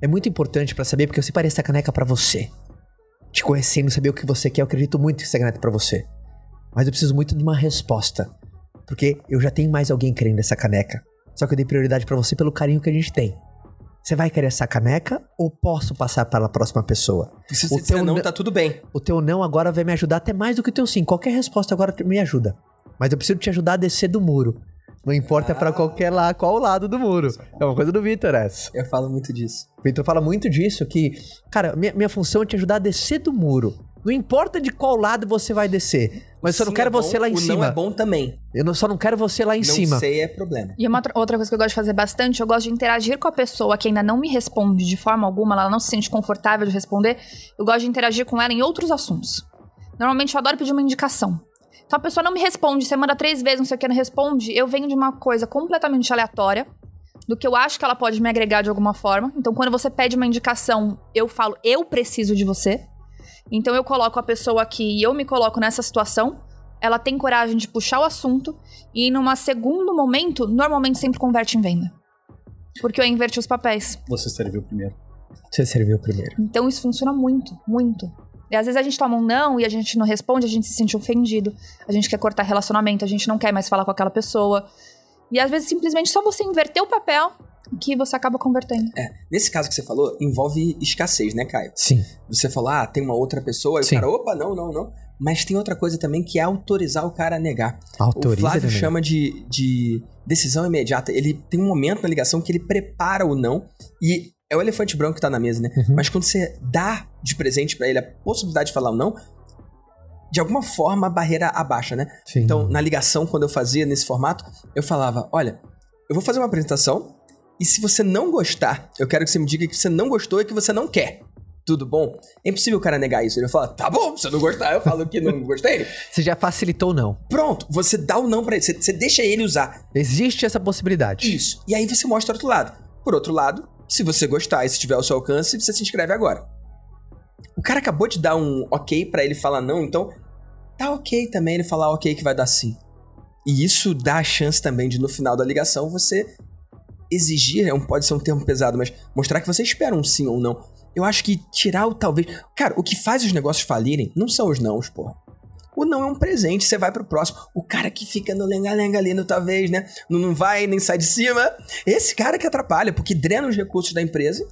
é muito importante para saber, porque eu separei essa caneca para você. Te conhecendo, saber o que você quer, eu acredito muito que essa caneca é pra você. Mas eu preciso muito de uma resposta. Porque eu já tenho mais alguém querendo essa caneca. Só que eu dei prioridade para você pelo carinho que a gente tem. Você vai querer essa caneca ou posso passar para a próxima pessoa? se você o teu não, tá tudo bem. O teu não agora vai me ajudar até mais do que o teu sim. Qualquer resposta agora me ajuda. Mas eu preciso te ajudar a descer do muro. Não importa ah. para qualquer lá, qual lado do muro. É uma coisa do Vitor essa. Eu falo muito disso. O Vitor fala muito disso, que, cara, minha, minha função é te ajudar a descer do muro. Não importa de qual lado você vai descer. Mas eu só não quero é bom, você lá em o cima. Não é bom também. Eu não, só não quero você lá em não cima. Não sei é problema. E uma outra coisa que eu gosto de fazer bastante, eu gosto de interagir com a pessoa que ainda não me responde de forma alguma, ela não se sente confortável de responder. Eu gosto de interagir com ela em outros assuntos. Normalmente eu adoro pedir uma indicação. Então a pessoa não me responde, você manda três vezes, não sei o que, não responde. Eu venho de uma coisa completamente aleatória, do que eu acho que ela pode me agregar de alguma forma. Então quando você pede uma indicação, eu falo, eu preciso de você. Então eu coloco a pessoa aqui e eu me coloco nessa situação. Ela tem coragem de puxar o assunto e num segundo momento, normalmente sempre converte em venda. Porque eu inverti os papéis. Você serviu primeiro. Você serviu primeiro. Então isso funciona muito, muito. E às vezes a gente toma um não e a gente não responde, a gente se sente ofendido. A gente quer cortar relacionamento, a gente não quer mais falar com aquela pessoa. E às vezes simplesmente só você inverter o papel que você acaba convertendo. É, nesse caso que você falou, envolve escassez, né, Caio? Sim. Você falou, ah, tem uma outra pessoa, e o cara, opa, não, não, não. Mas tem outra coisa também que é autorizar o cara a negar. Autoriza o Flávio chama de, de decisão imediata. Ele tem um momento na ligação que ele prepara o não e é o elefante branco que tá na mesa, né? Uhum. Mas quando você dá de presente para ele a possibilidade de falar o não, de alguma forma a barreira abaixa, né? Sim. Então, na ligação, quando eu fazia nesse formato, eu falava: olha, eu vou fazer uma apresentação, e se você não gostar, eu quero que você me diga que você não gostou e que você não quer. Tudo bom? É impossível o cara negar isso. Ele fala, tá bom, se eu não gostar, eu falo que não gostei. você já facilitou o não. Pronto, você dá o não pra ele, você, você deixa ele usar. Existe essa possibilidade. Isso. E aí você mostra o outro lado. Por outro lado, se você gostar e se tiver ao seu alcance, você se inscreve agora. O cara acabou de dar um ok para ele falar não, então tá ok também ele falar ok que vai dar sim. E isso dá a chance também de no final da ligação você exigir, é um, pode ser um termo pesado, mas mostrar que você espera um sim ou não. Eu acho que tirar o talvez. Cara, o que faz os negócios falirem não são os nãos, porra. O não é um presente, você vai pro próximo. O cara que fica no lenga-lenga ali no talvez, né? Não, não vai nem sai de cima. Esse cara que atrapalha, porque drena os recursos da empresa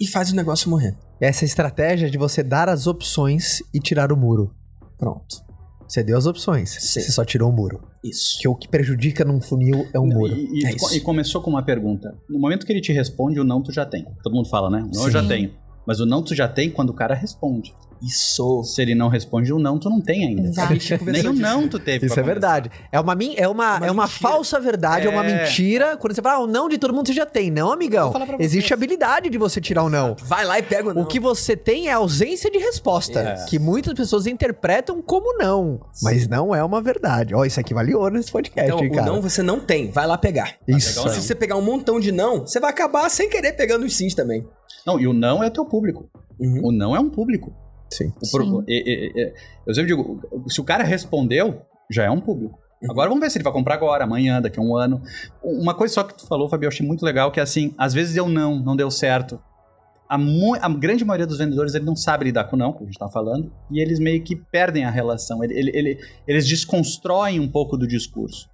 e faz o negócio morrer. Essa estratégia de você dar as opções e tirar o muro. Pronto. Você deu as opções. Sim. Você só tirou o muro. Isso. Que o que prejudica num funil é o Não, muro. E, e- É e começou com uma pergunta. No momento que ele te responde, o não tu já tem. Todo mundo fala, né? Não eu já tenho. Mas o não tu já tem quando o cara responde. Isso. Se ele não responde o não, tu não tem ainda. Nem o disso. não tu teve Isso pra é conversar. verdade. É uma, min- é uma, Uma é uma mentira. falsa verdade, é. uma É. mentira. Quando você fala, ah, o não de todo mundo você já tem. Não, amigão. Existe habilidade de você tirar o não. Vai lá e pega o não. O que você tem é ausência de resposta, É. que muitas pessoas interpretam como não, mas não é uma verdade. Ó, isso aqui valeu nesse podcast, Então, hein, o cara. não você não tem. Vai lá pegar. Isso. o Se você pegar um montão de não, você vai acabar sem querer pegando os sims também. Não, e o não é o teu público. Uhum. O não é um público. Sim. O pro- Sim. e- e- e- eu sempre digo, se o cara respondeu, já é um público. Agora vamos ver se ele vai comprar agora, amanhã, daqui a um ano. Uma coisa só que tu falou, Fabio, eu achei muito legal, que é assim, às vezes deu não, não deu certo. A, mu- a grande maioria dos vendedores, ele não sabe lidar com não, como a gente tá falando, e eles meio que perdem a relação. Ele- ele- ele- eles desconstroem um pouco do discurso.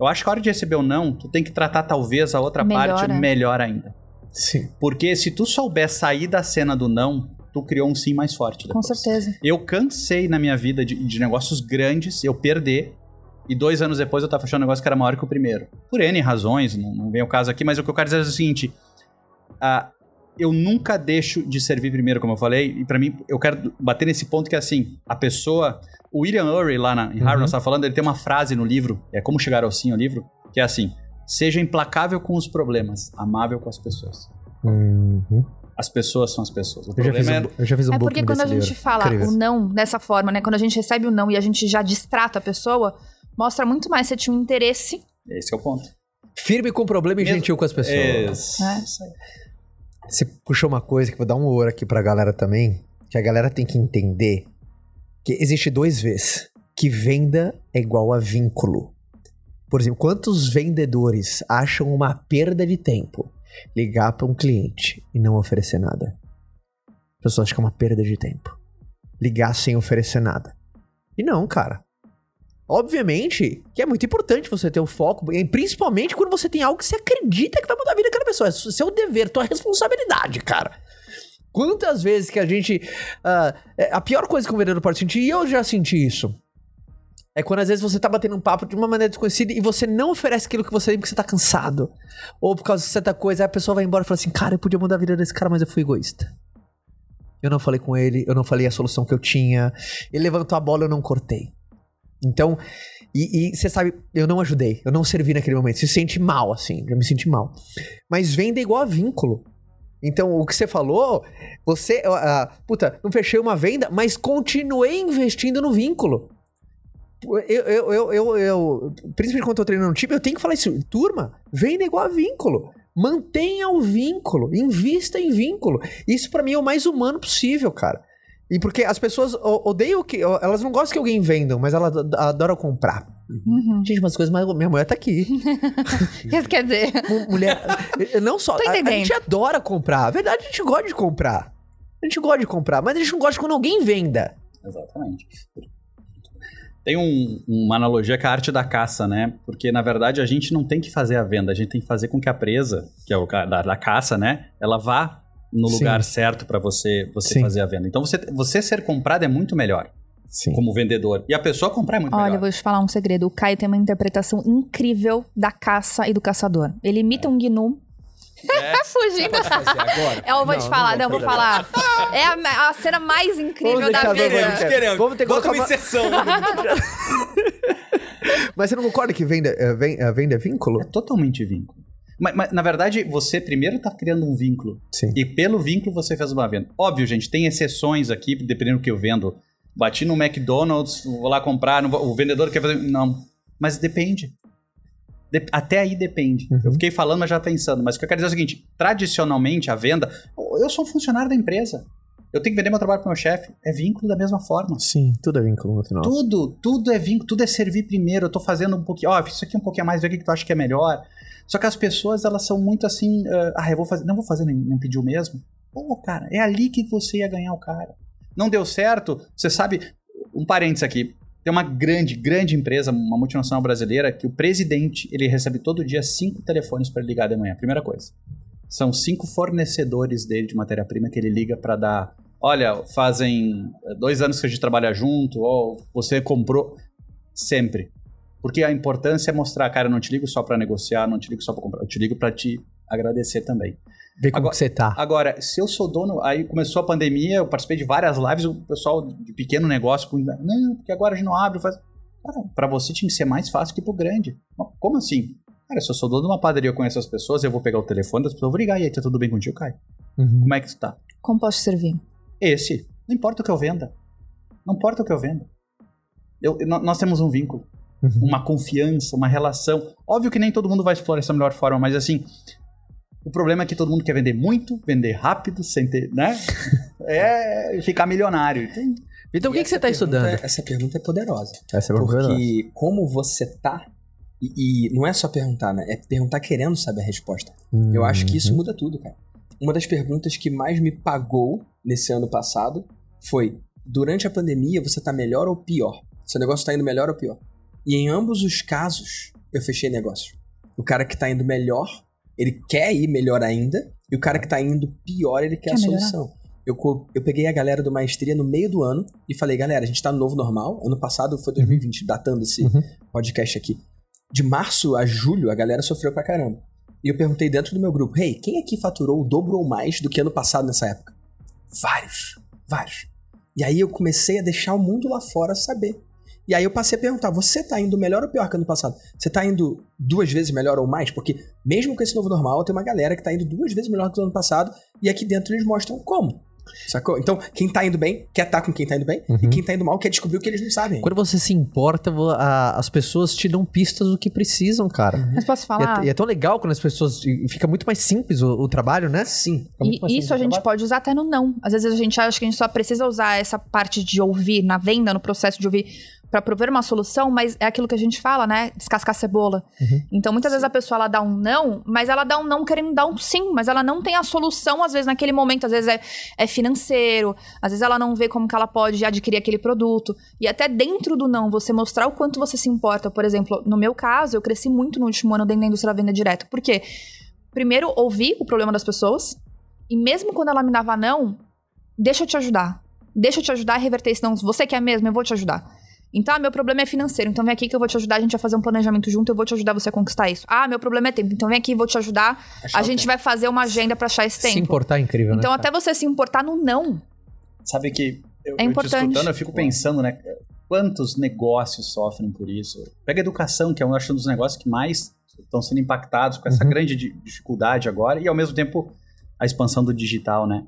Eu acho que a hora de receber o não, tu tem que tratar talvez a outra Melhor, parte melhor ainda. Sim. Porque se tu souber sair da cena do não, tu criou um sim mais forte. Com depois. certeza. Eu cansei na minha vida de, de negócios grandes, eu perder. E dois anos depois eu tava fechando um negócio que era maior que o primeiro. Por N razões, não, não vem o caso aqui, mas o que eu quero dizer é o seguinte: ah, eu nunca deixo de servir primeiro, como eu falei, e pra mim, eu quero bater nesse ponto que é assim: a pessoa. O William Ury, lá na, em Harvard, Uhum. nós tava falando, ele tem uma frase no livro, é Como Chegar ao Sim, o livro, que é assim: seja implacável com os problemas, amável com as pessoas. Uhum. As pessoas são as pessoas. O Eu, já fiz um, eu já fiz um É porque quando a gente livro. fala Incrível. o não dessa forma, né? Quando a gente recebe o não e a gente já distrata a pessoa, mostra muito mais se você tinha um interesse, é esse é o ponto. Firme com o problema e Mesmo- gentil com as pessoas. Isso. né? Você puxou uma coisa que eu vou dar um ouro aqui pra galera também, que a galera tem que entender que existe dois Vs, que venda é igual a vínculo. Por exemplo, quantos vendedores acham uma perda de tempo ligar pra um cliente e não oferecer nada? As pessoas acham que é uma perda de tempo. Ligar sem oferecer nada. E não, cara. Obviamente que é muito importante você ter o foco, principalmente quando você tem algo que você acredita que vai mudar a vida daquela pessoa. É seu dever, tua responsabilidade, cara. Quantas vezes que a gente. é, a pior coisa que um vendedor pode sentir, e eu já senti isso, é quando às vezes você tá batendo um papo de uma maneira desconhecida e você não oferece aquilo que você tem porque você tá cansado. Ou por causa de certa coisa, aí a pessoa vai embora e fala assim: Cara, eu podia mudar a vida desse cara, mas eu fui egoísta. Eu não falei com ele, eu não falei a solução que eu tinha. Ele levantou a bola, eu não cortei. Então, e você sabe, eu não ajudei, eu não servi naquele momento. Se sente mal, assim, eu me senti mal. Mas venda é igual a vínculo. Então, o que você falou, você. ah, puta, não fechei uma venda, mas continuei investindo no vínculo. Eu, eu, eu, eu, eu- principalmente quando eu tô treinando um time, eu tenho que falar isso. Turma, venda igual a vínculo. Mantenha o vínculo, invista em vínculo. Isso pra mim é o mais humano possível, cara. E porque as pessoas o- odeiam que. Elas não gostam que alguém vendam, mas elas ad- adoram comprar. Uhum. Gente, umas coisas, mas minha mulher tá aqui. Isso quer dizer? Mu- Mulher. eu não só. Tô A, a gente adora comprar. A verdade, a gente gosta de comprar. A gente gosta de comprar, mas a gente não gosta quando alguém venda. Exatamente. Tem um- uma analogia com a arte da caça, né? Porque, na verdade, a gente não tem que fazer a venda, a gente tem que fazer com que a presa, que é o da, da caça, né? Ela vá no Sim. lugar certo para você, você Sim. fazer a venda. Então, você, você ser comprado é muito melhor Sim. como vendedor. E a pessoa comprar é muito Olha, eu melhor. vou te falar um segredo. O Caio tem uma interpretação incrível da caça e do caçador. Ele imita um gnu. É, Fugindo. agora? Eu vou te falar, não, vou falar. É a, a cena mais incrível da vida. Vamos ter que Bota colocar uma uma- inserção. Mas você não concorda que venda, é, ven- é, venda é vínculo? é totalmente vínculo. Mas, mas, na verdade, você primeiro tá criando um vínculo. Sim. E pelo vínculo você fez uma venda. Óbvio, gente, tem exceções aqui, dependendo do que eu vendo. Bati no McDonald's, vou lá comprar, não vou- o vendedor quer fazer. Não. Mas depende. De- até aí depende. Uhum. Eu fiquei falando, mas já pensando. Mas o que eu quero dizer é o seguinte: tradicionalmente, a venda. Eu sou um funcionário da empresa. Eu tenho que vender meu trabalho para meu chefe. É vínculo da mesma forma. Sim, tudo é vínculo no final. Tudo, tudo é vínculo, tudo é servir primeiro. Eu tô fazendo um pouquinho, ó, fiz isso aqui um pouquinho a mais, vê o que que tu acha que é melhor. Só que as pessoas, elas são muito assim, ah, ah, eu vou fazer, não vou fazer, nem, nem pediu mesmo. Pô, cara, é ali que você ia ganhar o cara. Não deu certo, você sabe, um parênteses aqui, tem uma grande, grande empresa, uma multinacional brasileira, que o presidente, ele recebe todo dia cinco telefones para ligar de manhã, primeira coisa. São cinco fornecedores dele de matéria-prima que ele liga para dar Olha, fazem eh, dois anos que a gente trabalha junto, ou você comprou. Sempre. Porque a importância é mostrar, cara, eu não te ligo só pra negociar, não te ligo só pra comprar, eu te ligo pra te agradecer também. Vê como Agora- que você tá. Agora, se eu sou dono, aí começou a pandemia, eu participei de várias lives, o pessoal de pequeno negócio, com- não, porque agora a gente não abre, faz. Cara, pra você tinha que ser mais fácil que pro grande. Como assim? Cara, se eu sou dono de uma padaria, eu conheço as pessoas, eu vou pegar o telefone das pessoas, eu vou ligar, e aí, tá tudo bem contigo, Caio? Uhum. Como é que tu tá? Como posso servir? Esse. Não importa o que eu venda. Não importa o que eu venda. Eu- nó- nós temos um vínculo, Uhum. uma confiança, uma relação. Óbvio que nem todo mundo vai explorar essa melhor forma, mas assim, o problema é que todo mundo quer vender muito, vender rápido, sem ter, né? É ficar milionário. Então, Então, o que, que você essa tá pergunta- estudando? Essa pergunta é poderosa. Essa é coisa. Porque como você tá, e, e não é só perguntar, né? É perguntar querendo saber a resposta. Eu acho que isso Uhum. muda tudo, cara. Uma das perguntas que mais me pagou nesse ano passado foi: durante a pandemia você tá melhor ou pior? Seu negócio tá indo melhor ou pior? E em ambos os casos, eu fechei negócio. O cara que tá indo melhor, ele quer ir melhor ainda, e o cara que tá indo pior, ele quer, Quer a melhorar. solução. Eu, eu peguei a galera do Maestria no meio do ano e falei, galera, a gente tá no novo normal. Ano passado foi 2020, datando esse Uhum. podcast aqui. De março a julho, a galera sofreu pra caramba. E eu perguntei dentro do meu grupo, hey, quem aqui faturou o dobro ou mais do que ano passado nessa época? Vários, vários. E aí eu comecei a deixar o mundo lá fora saber. E aí eu passei a perguntar, você tá indo melhor ou pior que ano passado? Você tá indo duas vezes melhor ou mais? Porque mesmo com esse novo normal, tem uma galera que tá indo duas vezes melhor que o ano passado, e aqui dentro eles mostram como. Sacou? Então, quem tá indo bem, quer estar com quem tá indo bem, Uhum. e quem tá indo mal quer descobrir o que eles não sabem. Quando você se importa, a- as pessoas te dão pistas do que precisam, cara. Mas posso E é, falar? e é tão legal quando as pessoas. Fica muito mais simples o, o trabalho, né? Sim. E isso a gente pode usar até no não. Às vezes a gente acha que a gente só precisa usar essa parte de ouvir na venda, no processo de ouvir, pra prover uma solução, mas é aquilo que a gente fala, né? Descascar cebola. Uhum. Então muitas vezes a pessoa ela dá um não, mas ela dá um não querendo dar um sim, mas ela não tem a solução, às vezes, naquele momento. Às vezes é, é financeiro, às vezes ela não vê como que ela pode adquirir aquele produto. E até dentro do não, você mostrar o quanto você se importa. Por exemplo, no meu caso, eu cresci muito no último ano dentro da indústria da venda direta. Por quê? Primeiro, ouvir o problema das pessoas. E mesmo quando ela me dava não, deixa eu te ajudar. Deixa eu te ajudar a reverter isso. Não, se você quer mesmo, eu vou te ajudar. Então, ah, meu problema é financeiro. Então, vem aqui que eu vou te ajudar. A gente vai fazer um planejamento junto. Eu vou te ajudar você a conquistar isso. Ah, meu problema é tempo. Então, vem aqui, vou te ajudar. Achar A gente tempo. vai fazer uma agenda pra achar esse Se tempo. importar é incrível, Então, né? até você se importar no não. sabe que eu, É eu te importante. escutando, eu fico pensando, né? Quantos negócios sofrem por isso? Pega a educação, que é um, acho, um dos negócios que mais estão sendo impactados com essa Uhum. grande di- dificuldade agora, e ao mesmo tempo a expansão do digital, né?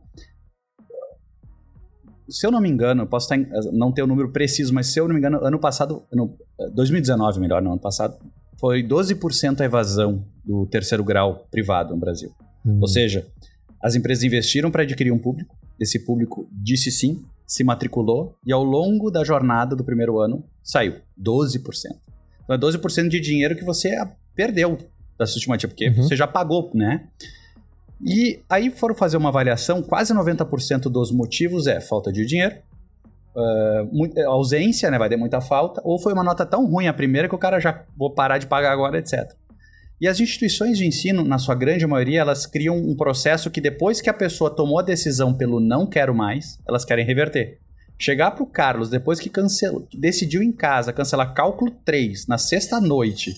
Se eu não me engano, eu posso em- não ter o número preciso, mas se eu não me engano, ano passado, ano, 2019 melhor, não, ano passado, foi 12% a evasão do terceiro grau privado no Brasil. Hum. Ou seja, as empresas investiram para adquirir um público, esse público disse sim, se matriculou e ao longo da jornada do primeiro ano saiu 12%. Então é 12% de dinheiro que você perdeu da sua estimativa, porque Uhum. você já pagou, né? E aí foram fazer uma avaliação, quase 90% dos motivos é falta de dinheiro, mu- ausência, né, vai ter muita falta, ou foi uma nota tão ruim a primeira que o cara já vou parar de pagar agora, etc. E as instituições de ensino, na sua grande maioria, elas criam um processo que depois que a pessoa tomou a decisão pelo não quero mais, elas querem reverter. Chegar pro Carlos, depois que cancelou, decidiu em casa cancelar cálculo 3 na sexta noite,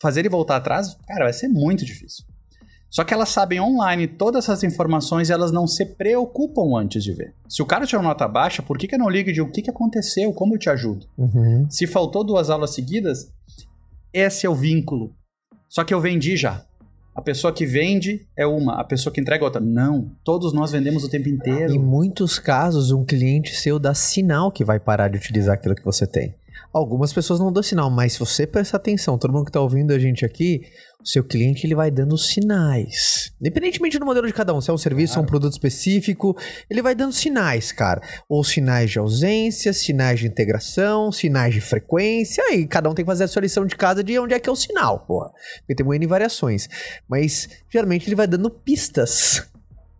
fazer ele voltar atrás, cara, vai ser muito difícil. Só que elas sabem online todas essas informações e elas não se preocupam antes de ver. Se o cara tirou nota baixa, por que, que eu não ligo de o que, que aconteceu, como eu te ajudo? Uhum. Se faltou duas aulas seguidas, esse é o vínculo. Só que eu vendi já. A pessoa que vende é uma, a pessoa que entrega é outra. Não, todos nós vendemos o tempo inteiro. Em muitos casos, um cliente seu dá sinal que vai parar de utilizar aquilo que você tem. Algumas pessoas não dão sinal, mas se você prestar atenção, todo mundo que está ouvindo a gente aqui, seu cliente ele vai dando sinais. Independentemente do modelo de cada um, se é um serviço ou um produto específico, ele vai dando sinais, cara. Ou sinais de ausência, sinais de integração, sinais de frequência, e cada um tem que fazer a sua lição de casa de onde é que é o sinal, porra. Porque tem N variações. Mas geralmente ele vai dando pistas.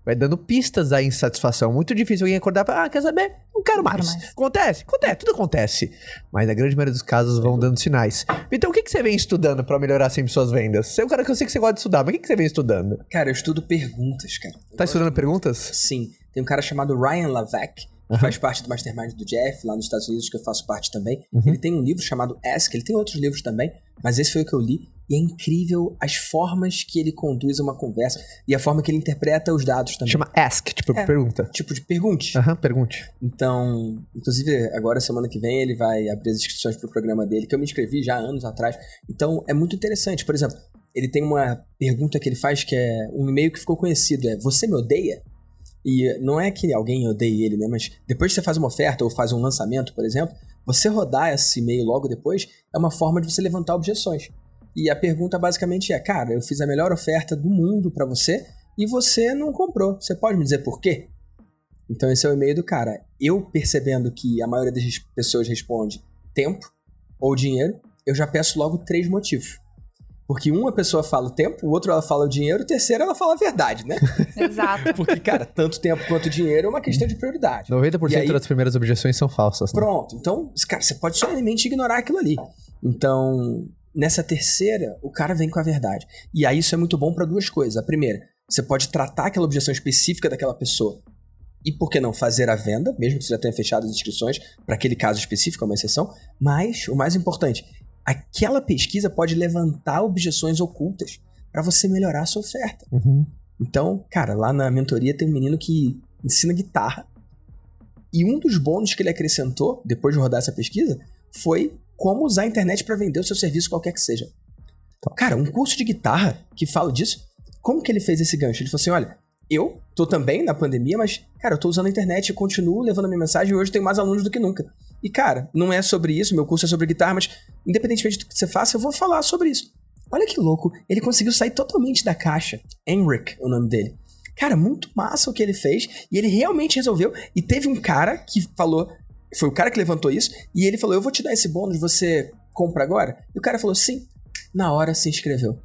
Vai dando pistas da insatisfação. Muito difícil alguém acordar e falar, ah, quer saber? Não quero Não quero mais. mais. Acontece? Acontece, tudo acontece. Mas na grande maioria dos casos vão dando sinais. Então, o que, que você vem estudando pra melhorar sempre suas vendas? Você é um cara que eu sei que você gosta de estudar, mas o que, que você vem estudando? Cara, eu estudo perguntas, cara. Tá estudando perguntas? Sim. Tem um cara chamado Ryan Lavec, que faz parte do Mastermind do Jeff, lá nos Estados Unidos, que eu faço parte também. Uhum. Ele tem um livro chamado Ask, ele tem outros livros também, mas esse foi o que eu li. E é incrível as formas que ele conduz uma conversa e a forma que ele interpreta os dados também. Chama Ask, tipo, É. pergunta. Tipo de pergunte. Aham, pergunte. Então, inclusive, agora semana que vem ele vai abrir as inscrições pro programa dele, que eu me inscrevi já há anos atrás. Então, é muito interessante. Por exemplo, ele tem uma pergunta que ele faz que é um e-mail que ficou conhecido, é você me odeia? E não é que alguém odeie ele, né? Mas depois que você faz uma oferta ou faz um lançamento, por exemplo, você rodar esse e-mail logo depois é uma forma de você levantar objeções. E a pergunta basicamente é: cara, eu fiz a melhor oferta do mundo pra você e você não comprou. Você pode me dizer por quê? Então esse é o e-mail do cara. Eu percebendo que a maioria das pessoas responde tempo ou dinheiro, eu já peço logo três motivos. Porque uma pessoa fala o tempo, o outro ela fala o dinheiro, o terceiro ela fala a verdade, né? Exato. Porque, cara, tanto tempo quanto dinheiro é uma questão de prioridade. 90% E aí- das primeiras objeções são falsas. Né? Pronto. Então, cara, você pode solenemente ignorar aquilo ali. Então, nessa terceira, o cara vem com a verdade. E aí isso é muito bom para duas coisas. A primeira, você pode tratar aquela objeção específica daquela pessoa. E por que não fazer a venda, mesmo que você já tenha fechado as inscrições para aquele caso específico, é uma exceção. Mas, o mais importante, aquela pesquisa pode levantar objeções ocultas para você melhorar a sua oferta. Uhum. Então, cara, lá na mentoria tem um menino que ensina guitarra. E um dos bônus que ele acrescentou, depois de rodar essa pesquisa, foi como usar a internet para vender o seu serviço, qualquer que seja. Cara, um curso de guitarra que fala disso, como que ele fez esse gancho? Ele falou assim: olha, eu tô também na pandemia, mas, cara, eu tô usando a internet e continuo levando a minha mensagem e hoje tenho mais alunos do que nunca. E, cara, não é sobre isso, meu curso é sobre guitarra, mas independentemente do que você faça, eu vou falar sobre isso. Olha que louco, ele conseguiu sair totalmente da caixa. Henrik, o nome dele. Cara, muito massa o que ele fez. E ele realmente resolveu. E teve um cara que falou. Foi o cara que levantou isso. E ele falou: Eu vou te dar esse bônus, você compra agora? E o cara falou: Sim. Na hora se inscreveu.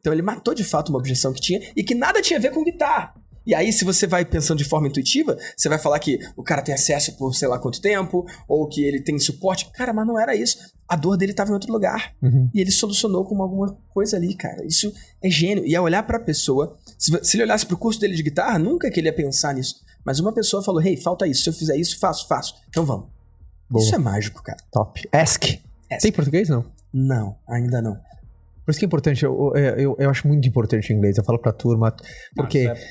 Então ele matou de fato uma objeção que tinha e que nada tinha a ver com guitarra. E aí, se você vai pensando de forma intuitiva, você vai falar que o cara tem acesso por sei lá quanto tempo, ou que ele tem suporte. Cara, mas não era isso. A dor dele estava em outro lugar. Uhum. E ele solucionou com alguma coisa ali, cara. Isso é gênio. E ao olhar pra pessoa, se, ele olhasse pro curso dele de guitarra, nunca que ele ia pensar nisso. Mas uma pessoa falou: Hey, falta isso. Se eu fizer isso, faço, faço. Então vamos. Boa. Isso é mágico, cara. Top. Ask. Ask. Tem português, não? Não, ainda não. Por isso que é importante, eu, eu, eu, eu acho muito importante o inglês. Eu falo pra turma, porque Nossa,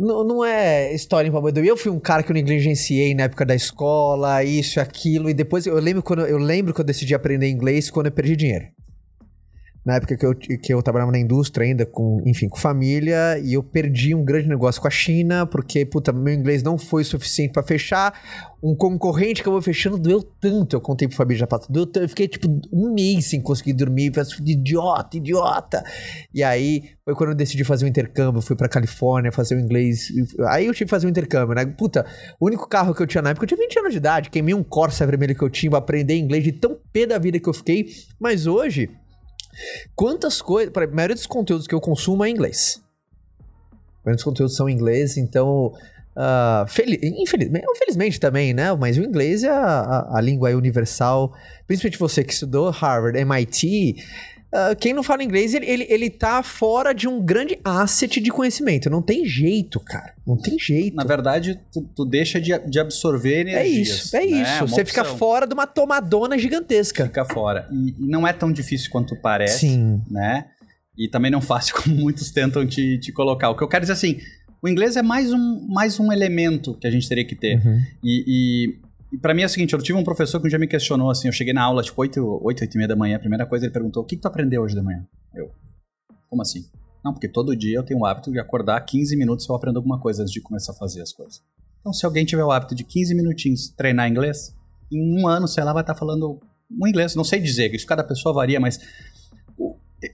não, não é história em papai Eu fui um cara que eu negligenciei na época da escola, isso e aquilo, e depois eu lembro quando eu lembro que eu decidi aprender inglês quando eu perdi dinheiro. Na época que eu, que eu trabalhava na indústria ainda, com, enfim, com família, e eu perdi um grande negócio com a China, porque, puta, meu inglês não foi suficiente pra fechar. Um concorrente que eu vou fechando doeu tanto, eu contei pro Fabi já passou, doeu tanto, eu fiquei, tipo, um mês sem conseguir dormir, assim, idiota, idiota. E aí, foi quando eu decidi fazer um intercâmbio, fui pra Califórnia fazer o inglês, aí eu tive que fazer um intercâmbio, né? Puta, o único carro que eu tinha na época, eu tinha 20 anos de idade, queimei um Corsa vermelho que eu tinha pra aprender inglês de tão pé da vida que eu fiquei, mas hoje... Quantas coisas. A maioria dos conteúdos que eu consumo é em inglês. A maioria dos conteúdos são em inglês, então. ah, fel- infelizmente, infelizmente também, né? Mas o inglês é a, a- a língua universal. Principalmente você que estudou Harvard, MIT. Ah, quem não fala inglês, ele, ele, ele tá fora de um grande asset de conhecimento. Não tem jeito, cara. Não tem jeito. Na verdade, tu, tu deixa de, de absorver é energias. isso, é né? isso. uma Você fica fora de uma tomadona gigantesca. Fica fora. E, e não é tão difícil quanto parece, Sim. né? E também não fácil como muitos tentam te, te colocar. O que eu quero dizer assim, o inglês é mais um, mais um elemento que a gente teria que ter. Uhum. E, e, e para mim é o seguinte, eu tive um professor que um dia me questionou assim, eu cheguei na aula tipo 8, 8, 8 e meia da manhã, a primeira coisa ele perguntou, o que, que tu aprendeu hoje de manhã? Eu, como assim? Não, porque todo dia eu tenho o hábito de acordar 15 minutos eu aprendo alguma coisa antes de começar a fazer as coisas. Então se alguém tiver o hábito de 15 minutinhos treinar inglês, em um ano, sei lá, vai estar falando um inglês, não sei dizer, isso cada pessoa varia, mas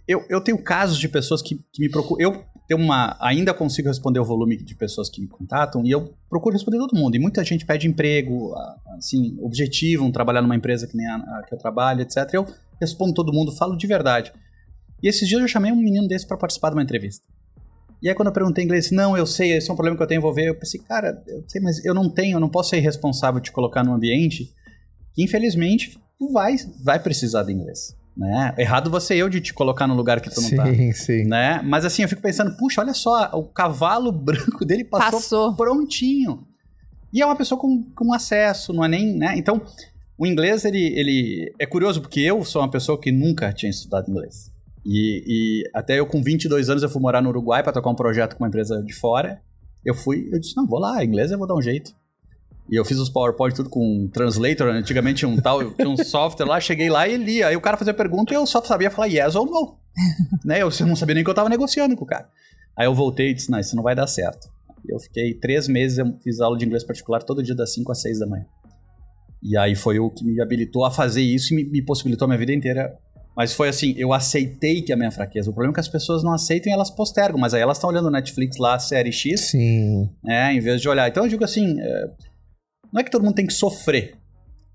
eu, eu tenho casos de pessoas que, que me procuram. Eu tenho uma. Ainda consigo responder o volume de pessoas que me contatam e eu procuro responder todo mundo. E muita gente pede emprego, assim, objetivam trabalhar numa empresa que nem a, a que eu trabalho, etc. Eu respondo todo mundo, falo de verdade. E esses dias eu chamei um menino desse para participar de uma entrevista. E aí quando eu perguntei em inglês, não, eu sei, esse é um problema que eu tenho envolver. Eu pensei, cara, eu sei, mas eu não tenho, eu não posso ser irresponsável de colocar num ambiente que infelizmente tu vai, vai precisar de inglês. Né? Errado você eu de te colocar no lugar que tu não tá. Sim, sim. Né? Mas assim, eu fico pensando, puxa, olha só, o cavalo branco dele passou, Passou. prontinho. E é uma pessoa com, com acesso, não é nem, né? Então, o inglês, ele, ele é curioso, porque eu sou uma pessoa que nunca tinha estudado inglês. E, e até eu com 22 anos eu fui morar no Uruguai para tocar um projeto com uma empresa de fora. Eu fui, eu disse, não, vou lá, inglês eu vou dar um jeito. E eu fiz os PowerPoint tudo com um translator, antigamente tinha um tal, tinha um software lá, cheguei lá e lia. Aí o cara fazia pergunta e eu só sabia falar yes ou no. né? Eu não sabia nem que eu tava negociando com o cara. Aí eu voltei e disse, não, isso não vai dar certo. Eu fiquei três meses, eu fiz aula de inglês particular todo dia das 5 às 6 da manhã. E aí foi o que me habilitou a fazer isso e me, me possibilitou a minha vida inteira. Mas foi assim, eu aceitei que é a minha fraqueza. O problema é que as pessoas não aceitam e elas postergam. Mas aí elas estão olhando Netflix lá, série X, Sim. né, em vez de olhar. Então eu digo assim, é, não é que todo mundo tem que sofrer,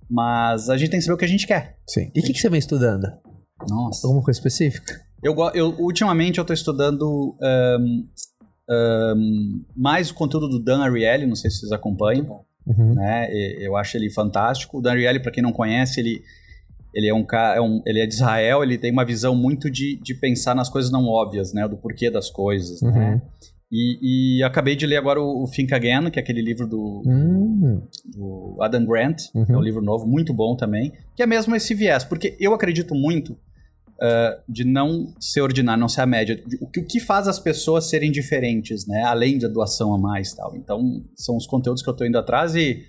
mas a gente tem que saber o que a gente quer. Sim. E o que, que você vem estudando? Nossa. Alguma coisa específica? Eu, eu ultimamente eu tô estudando ahn, ahn, mais o conteúdo do Dan Ariely, não sei se vocês acompanham, Uhum. né? E- Eu acho ele fantástico. O Dan Ariely, para quem não conhece, ele ele é um cara, é um- ele é de Israel, ele tem uma visão muito de, de pensar nas coisas não óbvias, né? Do porquê das coisas, né? Uhum. E, e acabei de ler agora o, o Think Again, que é aquele livro do, Hum. do Adam Grant, Uhum. é um livro novo, muito bom também, que é mesmo esse viés, porque eu acredito muito ah, de não ser ordinário, não ser a média, de- o que, o que faz as pessoas serem diferentes, né, além da doação a mais tal. Então, são os conteúdos que eu tô indo atrás e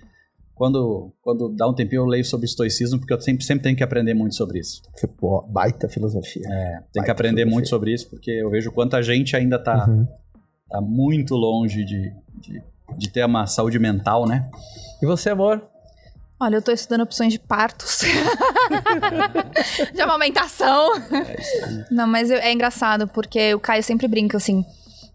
quando, quando dá um tempinho eu leio sobre estoicismo, porque eu sempre, sempre tenho que aprender muito sobre isso. Pô, baita filosofia. É, tem que aprender filosofia. muito sobre isso, porque eu vejo quanta gente ainda tá, Uhum. Tá muito longe de, de, de ter uma saúde mental, né? E você, amor? Olha, eu tô estudando opções de partos. de amamentação. Não, mas eu- é engraçado, porque o Caio sempre brinca assim.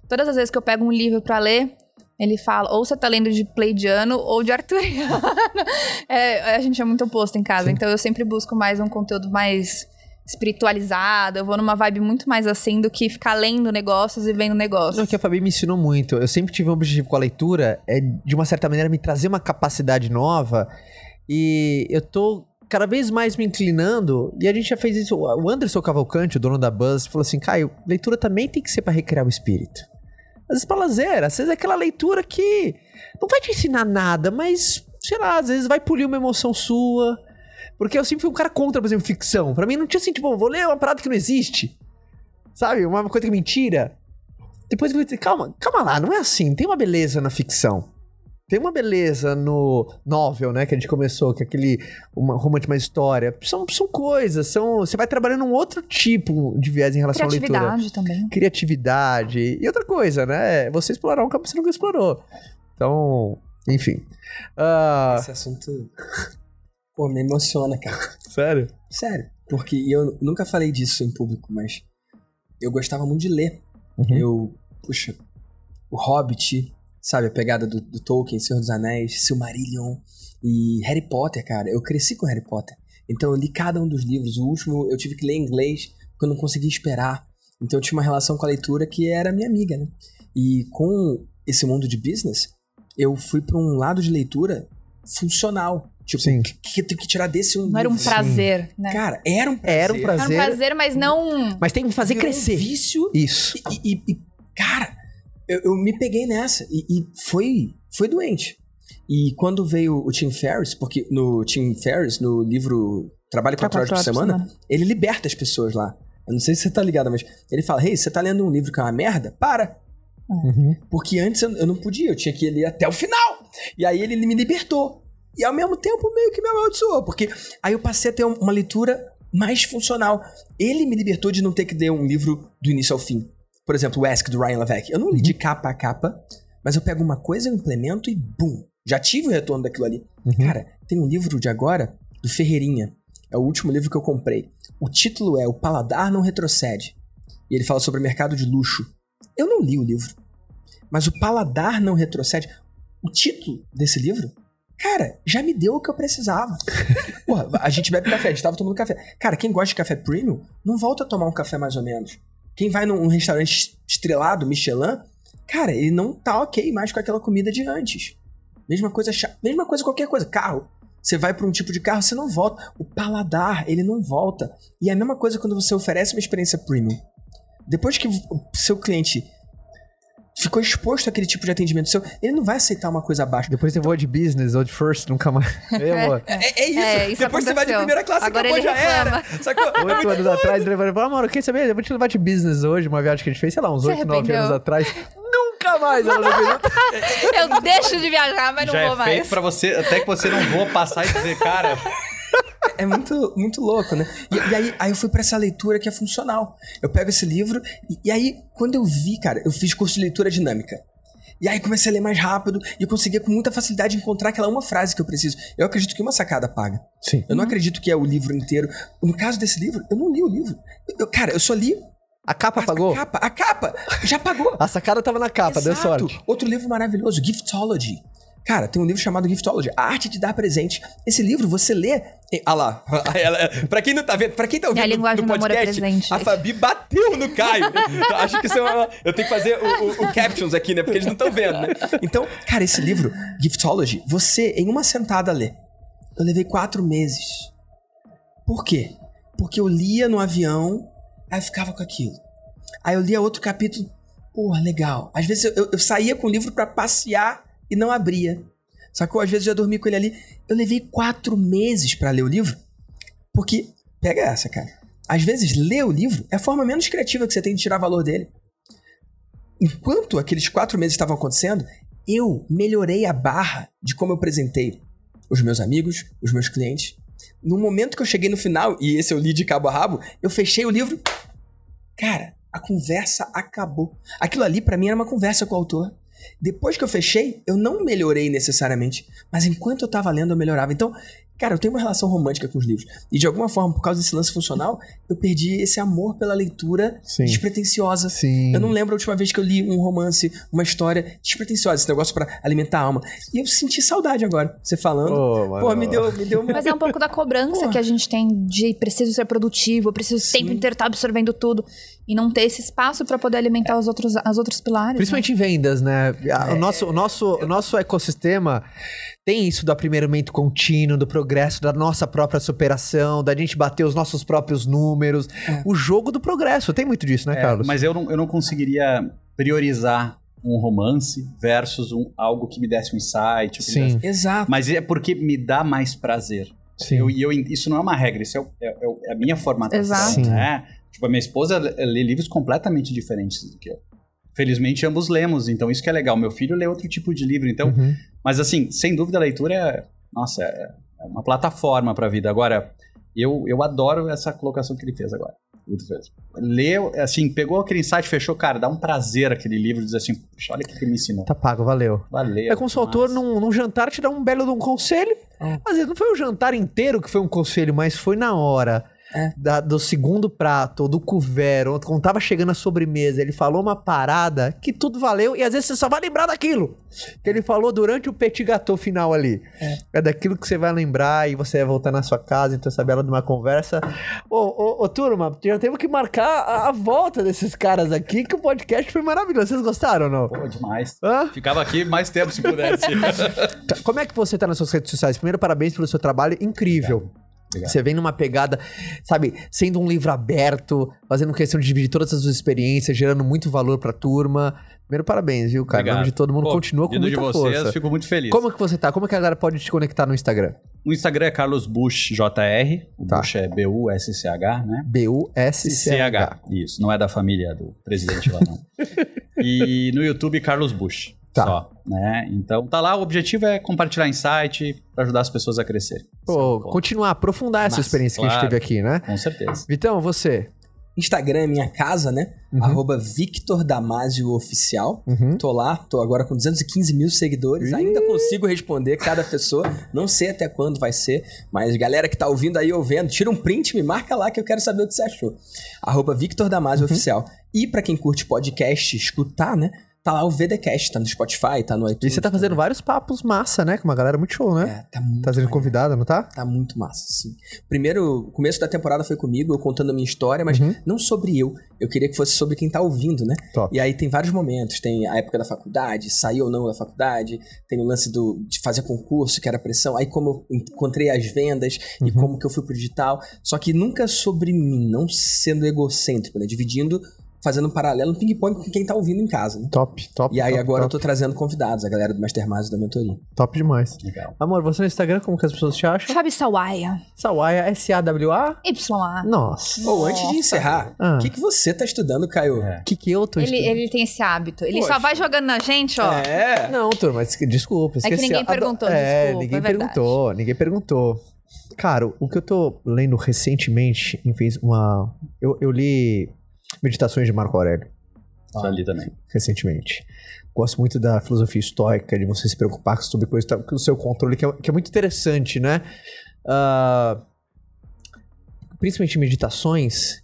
Todas as vezes que eu pego um livro pra ler, ele fala, ou você tá lendo de Pleidiano ou de Arthuriano. É, a gente é muito oposto em casa, então eu sempre busco mais um conteúdo mais espiritualizado. Eu vou numa vibe muito mais assim do que ficar lendo negócios e vendo negócios. Não, que a Fabi me ensinou muito. Eu sempre tive um objetivo com a leitura, é de uma certa maneira me trazer uma capacidade nova. E eu tô cada vez mais me inclinando. E a gente já fez isso. O Anderson Cavalcante, o dono da Buzz, falou assim: Caio, leitura também tem que ser pra recriar o espírito. Às vezes pra lazer, às vezes é aquela leitura que não vai te ensinar nada, mas, sei lá, às vezes vai polir uma emoção sua. Porque eu sempre fui um cara contra, por exemplo, ficção. Pra mim não tinha assim, tipo, vou ler uma parada que não existe. Sabe? Uma coisa que é mentira. Depois eu dizer, calma, calma lá, não é assim. Tem uma beleza na ficção. Tem uma beleza no novel, né? Que a gente começou, que é aquele uma romance, uma história. São, são coisas, são. Você vai trabalhando um outro tipo de viés em relação à leitura. Criatividade também. Criatividade. E outra coisa, né? Você explorar um campo que você nunca explorou. Então, enfim. Ah, Esse assunto. Pô, me emociona, cara. sério? Sério. Porque eu nunca falei disso em público, mas eu gostava muito de ler. Uhum. Eu, puxa, o Hobbit, sabe, a pegada do, do Tolkien, Senhor dos Anéis, Silmarillion e Harry Potter, cara. Eu cresci com Harry Potter. Então eu li cada um dos livros. O último eu tive que ler em inglês porque eu não conseguia esperar. Então eu tinha uma relação com a leitura que era minha amiga, né? E com esse mundo de business, eu fui para um lado de leitura funcional. Tipo, Sim. que, que eu tenho que tirar desse um Não era um prazer, né? Cara, era um prazer. Era um Era um prazer. prazer, mas não. Mas tem que fazer um crescer. vício. Isso. E, e- e, cara, eu, eu me peguei nessa. E, e foi, foi doente. E quando veio o Tim Ferriss, porque no Tim Ferriss, no livro Trabalho Pra 4 horas por quatro horas por semana, ele liberta as pessoas lá. Eu não sei se você tá ligado, mas ele fala: Hey, você tá lendo um livro que é uma merda? Para! Uhum. Porque antes eu, eu não podia, eu tinha que ler até o final. E aí ele me libertou. E ao mesmo tempo meio que me amaldiçoou, porque aí eu passei a ter um- uma leitura mais funcional. Ele me libertou de não ter que ler um livro do início ao fim. Por exemplo, o Ask do Ryan Levesque. Eu não li de capa a capa, mas eu pego uma coisa, eu implemento e bum, já tive o retorno daquilo ali. Uhum. Cara, tem um livro de agora do Ferreirinha. É o último livro que eu comprei. O título é O Paladar Não Retrocede. E ele fala sobre o mercado de luxo. Eu não li o livro. Mas o paladar não retrocede. O título desse livro, cara, já me deu o que eu precisava. Porra, a gente bebe café, a gente tava tomando café. Cara, quem gosta de café premium, não volta a tomar um café mais ou menos. Quem vai num restaurante estrelado, Michelin, cara, ele não tá ok mais com aquela comida de antes. Mesma coisa, mesma coisa qualquer coisa, carro. Você vai para um tipo de carro, você não volta. O paladar, ele não volta. E é a mesma coisa quando você oferece uma experiência premium. Depois que o seu cliente ficou exposto àquele tipo de atendimento seu, ele não vai aceitar uma coisa abaixo. Depois você voa de business ou de first, nunca mais. É. É, é isso. É, isso Depois você vai de aconteceu. primeira classe, Agora acabou, ele já era. Sacou? É Oito muito anos atrás, ele falou, amor, quer saber? Eu vou te levar de business hoje, uma viagem que a gente fez, sei lá, uns oito, nove anos atrás. Nunca mais ela não. Eu deixo de viajar, mas não Já vou é mais. feito pra você, até que você não voa passar e dizer, cara, É muito, muito louco, né? E, e aí, aí eu fui pra essa leitura que é funcional. Eu pego esse livro e, e aí, quando eu vi, cara, eu fiz curso de leitura dinâmica. E aí comecei a ler mais rápido e eu conseguia com muita facilidade encontrar aquela uma frase que eu preciso. Eu acredito que uma sacada paga. Sim. Eu não acredito que é o livro inteiro. No caso desse livro, eu não li o livro. Eu- cara, eu só li A capa a, apagou? a capa. A capa já pagou. A sacada tava na capa, deu Exato. sorte. Outro livro maravilhoso, Giftology. Cara, tem um livro chamado Giftology, A Arte de Dar Presente. Esse livro, você lê... e- Ah lá, ela- pra quem não tá vendo, pra quem tá ouvindo do é podcast, presente. a Fabi bateu no Caio. Acho que isso é uma... Eu tenho que fazer o, o- o captions aqui, né? Porque eles não estão vendo, né? Então, cara, esse livro, Giftology, você, em uma sentada, lê. Eu levei quatro meses. Por quê? Porque eu lia no avião, aí eu ficava com aquilo. Aí eu lia outro capítulo, porra, legal. Às vezes eu, eu- eu saía com o livro pra passear e não abria. Sacou? Às vezes eu já dormi com ele ali. Eu levei quatro meses pra ler o livro. Porque, pega essa, cara. Às vezes, ler o livro é a forma menos criativa que você tem de tirar valor dele. Enquanto aqueles quatro meses estavam acontecendo, eu melhorei a barra de como eu apresentei os meus amigos, os meus clientes. No momento que eu cheguei no final, e esse eu li de cabo a rabo, eu fechei o livro. Cara, a conversa acabou. Aquilo ali, pra mim, era uma conversa com o autor. Depois que eu fechei, eu não melhorei necessariamente, mas enquanto eu tava lendo, eu melhorava. Então, cara, eu tenho uma relação romântica com os livros. E de alguma forma, por causa desse lance funcional, eu perdi esse amor pela leitura Sim. despretensiosa. Sim. Eu não lembro a última vez que eu li um romance, uma história despretensiosa, esse negócio pra alimentar a alma. E eu senti saudade agora, você falando. Mano. Pô, me deu, me deu uma. Mas é um pouco da cobrança Porra. que a gente tem de preciso ser produtivo, preciso o tempo inteiro estar absorvendo tudo e não ter esse espaço pra poder alimentar os outros, as outros pilares. né? Principalmente em vendas, né? A- É. O, nosso, o, nosso, o nosso ecossistema tem isso do aprimoramento contínuo, do progresso, da nossa própria superação, da gente bater os nossos próprios números. O jogo do progresso. Tem muito disso, né, É, Carlos? mas eu não, eu não conseguiria priorizar um romance versus um, algo que me desse um insight. que me Sim, desse- Exato. Mas é porque me dá mais prazer. sim. Eu, e eu, isso não é uma regra, isso é, o- é- é o- é a minha formatação. Exato. Sim. Né? Tipo, a minha esposa lê livros completamente diferentes do que eu. Felizmente, ambos lemos, então isso que é legal. Meu filho lê outro tipo de livro, então... Uhum. Mas assim, sem dúvida a leitura é... Nossa, é é uma plataforma pra vida. Agora, eu, eu adoro essa colocação que ele fez agora. Muito fez. Leu, assim, pegou aquele insight, fechou, cara, dá um prazer aquele livro, diz assim, puxa, olha o que ele me ensinou. Tá pago, valeu. Valeu. É como se o autor, num, num jantar, te dá um belo de um conselho. É. Às vezes não foi o jantar inteiro que foi um conselho, mas foi na hora. É. da- do segundo prato, ou do couvert, ou quando tava chegando a sobremesa, ele falou uma parada que tudo valeu, e às vezes você só vai lembrar daquilo. Que ele falou durante o petit gâteau final ali. É. daquilo que você vai lembrar e você vai voltar na sua casa, então essa bela de uma conversa. Ô, ô, ô, turma, já temos que marcar a, a volta desses caras aqui, que o podcast foi maravilhoso. Vocês gostaram ou não? Pô, demais. Hã? Ficava aqui mais tempo se pudesse. Como é que você tá nas suas redes sociais? Primeiro, parabéns pelo seu trabalho incrível. Obrigado. Você vem numa pegada, sabe, sendo um livro aberto, fazendo questão de dividir todas as suas experiências, gerando muito valor pra turma. Primeiro, parabéns, viu, cara? Em nome Obrigado. de todo mundo, Pô, continua com muita de vocês, força. fico muito feliz. Como que você tá? Como que a galera pode te conectar no Instagram? O Instagram é Carlos Bush JR. O Tá. Bush é B-U-S-C-H, né? B-U-S-C-H. Isso, não é da família do presidente lá, não. e no YouTube, Carlos Bush. Tá. Só, né? Então tá lá, o objetivo é compartilhar insight pra ajudar as pessoas a crescer. Pô, continuar, aprofundar essa Massa, experiência que a gente claro. teve aqui, né? Com certeza. Vitão, você? Instagram é minha casa, né? Uhum. Arroba Victor Damasio Oficial. Uhum. Tô lá, tô agora com 215 mil seguidores. Ainda consigo responder cada pessoa. Não sei até quando vai ser, mas galera que tá ouvindo aí, ouvindo, tira um print, me marca lá que eu quero saber o que você achou. Arroba Victor Damasio Oficial. E pra quem curte podcast, escutar, né? Tá lá o VDcast, tá no Spotify, tá no iTunes. E você tá fazendo vários papos massa, né? Com uma galera muito show, né? É, tá muito Tá sendo convidada, não tá? Tá muito massa, sim. Primeiro, o começo da temporada foi comigo, eu contando a minha história, mas Uhum. não sobre eu. Eu queria que fosse sobre quem tá ouvindo, né? Top. E aí tem vários momentos. Tem a época da faculdade, sair ou não da faculdade. Tem o lance do, de fazer concurso, que era pressão. Aí como eu encontrei as vendas e Uhum. como que eu fui pro digital. Só que nunca sobre mim, não sendo egocêntrico, né? Dividindo, fazendo um paralelo, um ping-pong com quem tá ouvindo em casa, né? Top, top. E aí top, agora eu top, tô trazendo convidados, a galera do Mastermind e da mentoria. top demais. Legal. Amor, você no Instagram, como que as pessoas te acham? Fabi Sawaia. Sawaia, S-A-W-A? YA. Nossa. Ou antes de encerrar, o Ah. que, que você tá estudando, Caio? É. O que que eu tô Ele, estudando? ele tem esse hábito. Ele Poxa. só vai jogando na gente, ó. É. Não, turma, mas desculpa, É que esqueci. ninguém perguntou, É, desculpa, ninguém é perguntou, ninguém perguntou. Cara, o que eu tô lendo recentemente, enfim, uma... Eu, eu li Meditações de Marco Aurélio, Isso ali também. recentemente. Gosto muito da filosofia estoica, de você se preocupar sobre coisas com o seu controle, que é, que é muito interessante, né? Ah, principalmente meditações,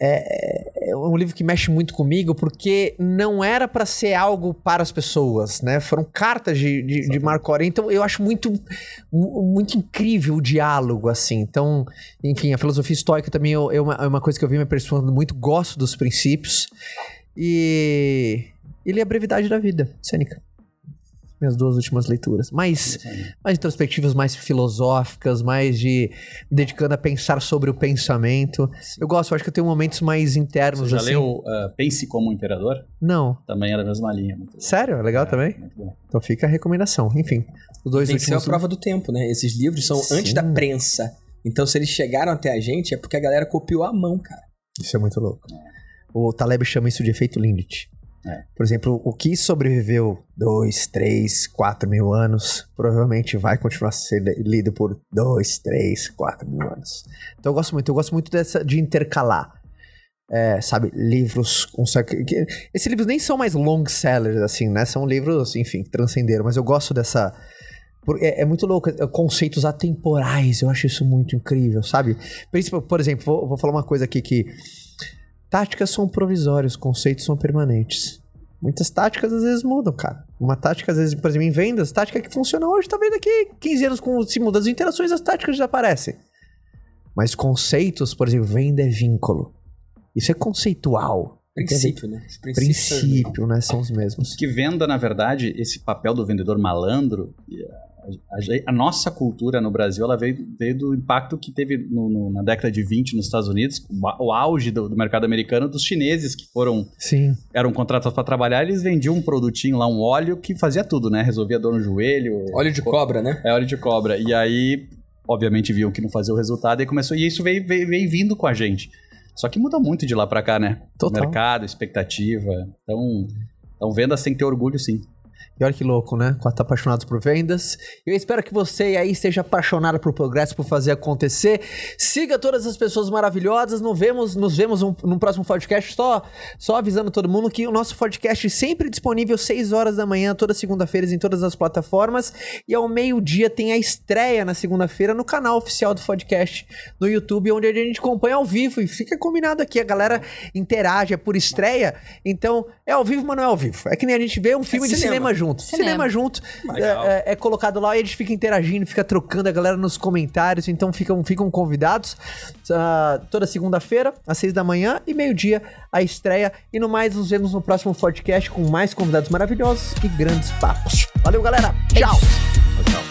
é, é um livro que mexe muito comigo porque não era pra ser algo para as pessoas, né? Foram cartas de, de, de Marco Aurélio, então eu acho muito, mu- muito incrível o diálogo, assim. Então, enfim, a filosofia estoica também é é uma, é uma coisa que eu vi me aperfeiçoando muito, gosto dos princípios. E, e li A Brevidade da Vida, Sêneca. Minhas duas últimas leituras. Aí. mais introspectivas, mais filosóficas, mais de me dedicando a pensar sobre o pensamento. Eu gosto, eu acho que eu tenho momentos mais internos Você já assim. leu uh, Pense como Imperador? Não. Também era a mesma linha. Sério? É legal É, também? Muito bom. Então fica a recomendação. Enfim, os dois Venceu a últimos. prova do tempo, né? Esses livros são antes Sim. da prensa. Então, se eles chegaram até a gente, é porque a galera copiou à mão, cara. Isso é muito louco. O Taleb chama isso de efeito Lindt. É. Por exemplo, o que sobreviveu dois, três, quatro mil anos, provavelmente vai continuar ser lido por dois, três, quatro mil anos. Então eu gosto muito, eu gosto muito dessa de intercalar. É, sabe, livros Esses livros nem são mais long sellers, assim, né? São livros, enfim, que transcenderam, mas eu gosto dessa. É, é muito louco, é, conceitos atemporais, eu acho isso muito incrível, sabe? Por exemplo, vou, vou falar uma coisa aqui que. Táticas são provisórias, conceitos são permanentes. Muitas táticas às vezes mudam, cara. Uma tática, às vezes, por exemplo, em vendas, tática que funciona hoje, talvez daqui 15 anos, com se mudam as interações, as táticas desaparecem. Mas conceitos, por exemplo, venda é vínculo. Isso é conceitual. Princípio, né? Mesmos. Princípio, né? São os mesmos. Que venda, na verdade, esse papel do vendedor malandro, a, a- nossa cultura no Brasil, ela veio, veio do impacto que teve no- no- na década de 20 nos Estados Unidos, o, auge do, do mercado americano, dos chineses que foram Sim. eram contratados para trabalhar, eles vendiam um produtinho lá, um óleo que fazia tudo, né? Resolvia dor no joelho. Óleo de cobra, né? É óleo de cobra. E aí, obviamente, viam que não fazia o resultado e começou. E isso veio, veio, veio vindo com a gente. Só que muda muito de lá pra cá, né? Total. Mercado, expectativa. Então, então vendas tem que ter orgulho, sim. E olha que louco, né? Quatro apaixonados por vendas. Eu espero que você aí esteja apaixonado por progresso, por fazer acontecer. Siga todas as pessoas maravilhosas. Nos vemos, nos vemos um, no próximo podcast. Só, só avisando todo mundo que o nosso podcast sempre disponível 6 horas da manhã, toda segunda-feira, em todas as plataformas. E ao meio-dia tem a estreia na segunda-feira no canal oficial do podcast no YouTube, onde a gente acompanha ao vivo. E fica combinado aqui, a galera interage, é por estreia. Então, é ao vivo, mas não é ao vivo. É que nem a gente vê um filme de cinema. cinema junto. Cinema. Cinema, junto. É, é- é colocado lá e a gente fica interagindo, fica trocando a galera nos comentários. Então ficam, ficam convidados ah, toda segunda-feira, às seis da manhã e meio-dia, a estreia. E no mais, nos vemos no próximo podcast com mais convidados maravilhosos e grandes papos. Valeu, galera. Tchau. Beijos. Tchau.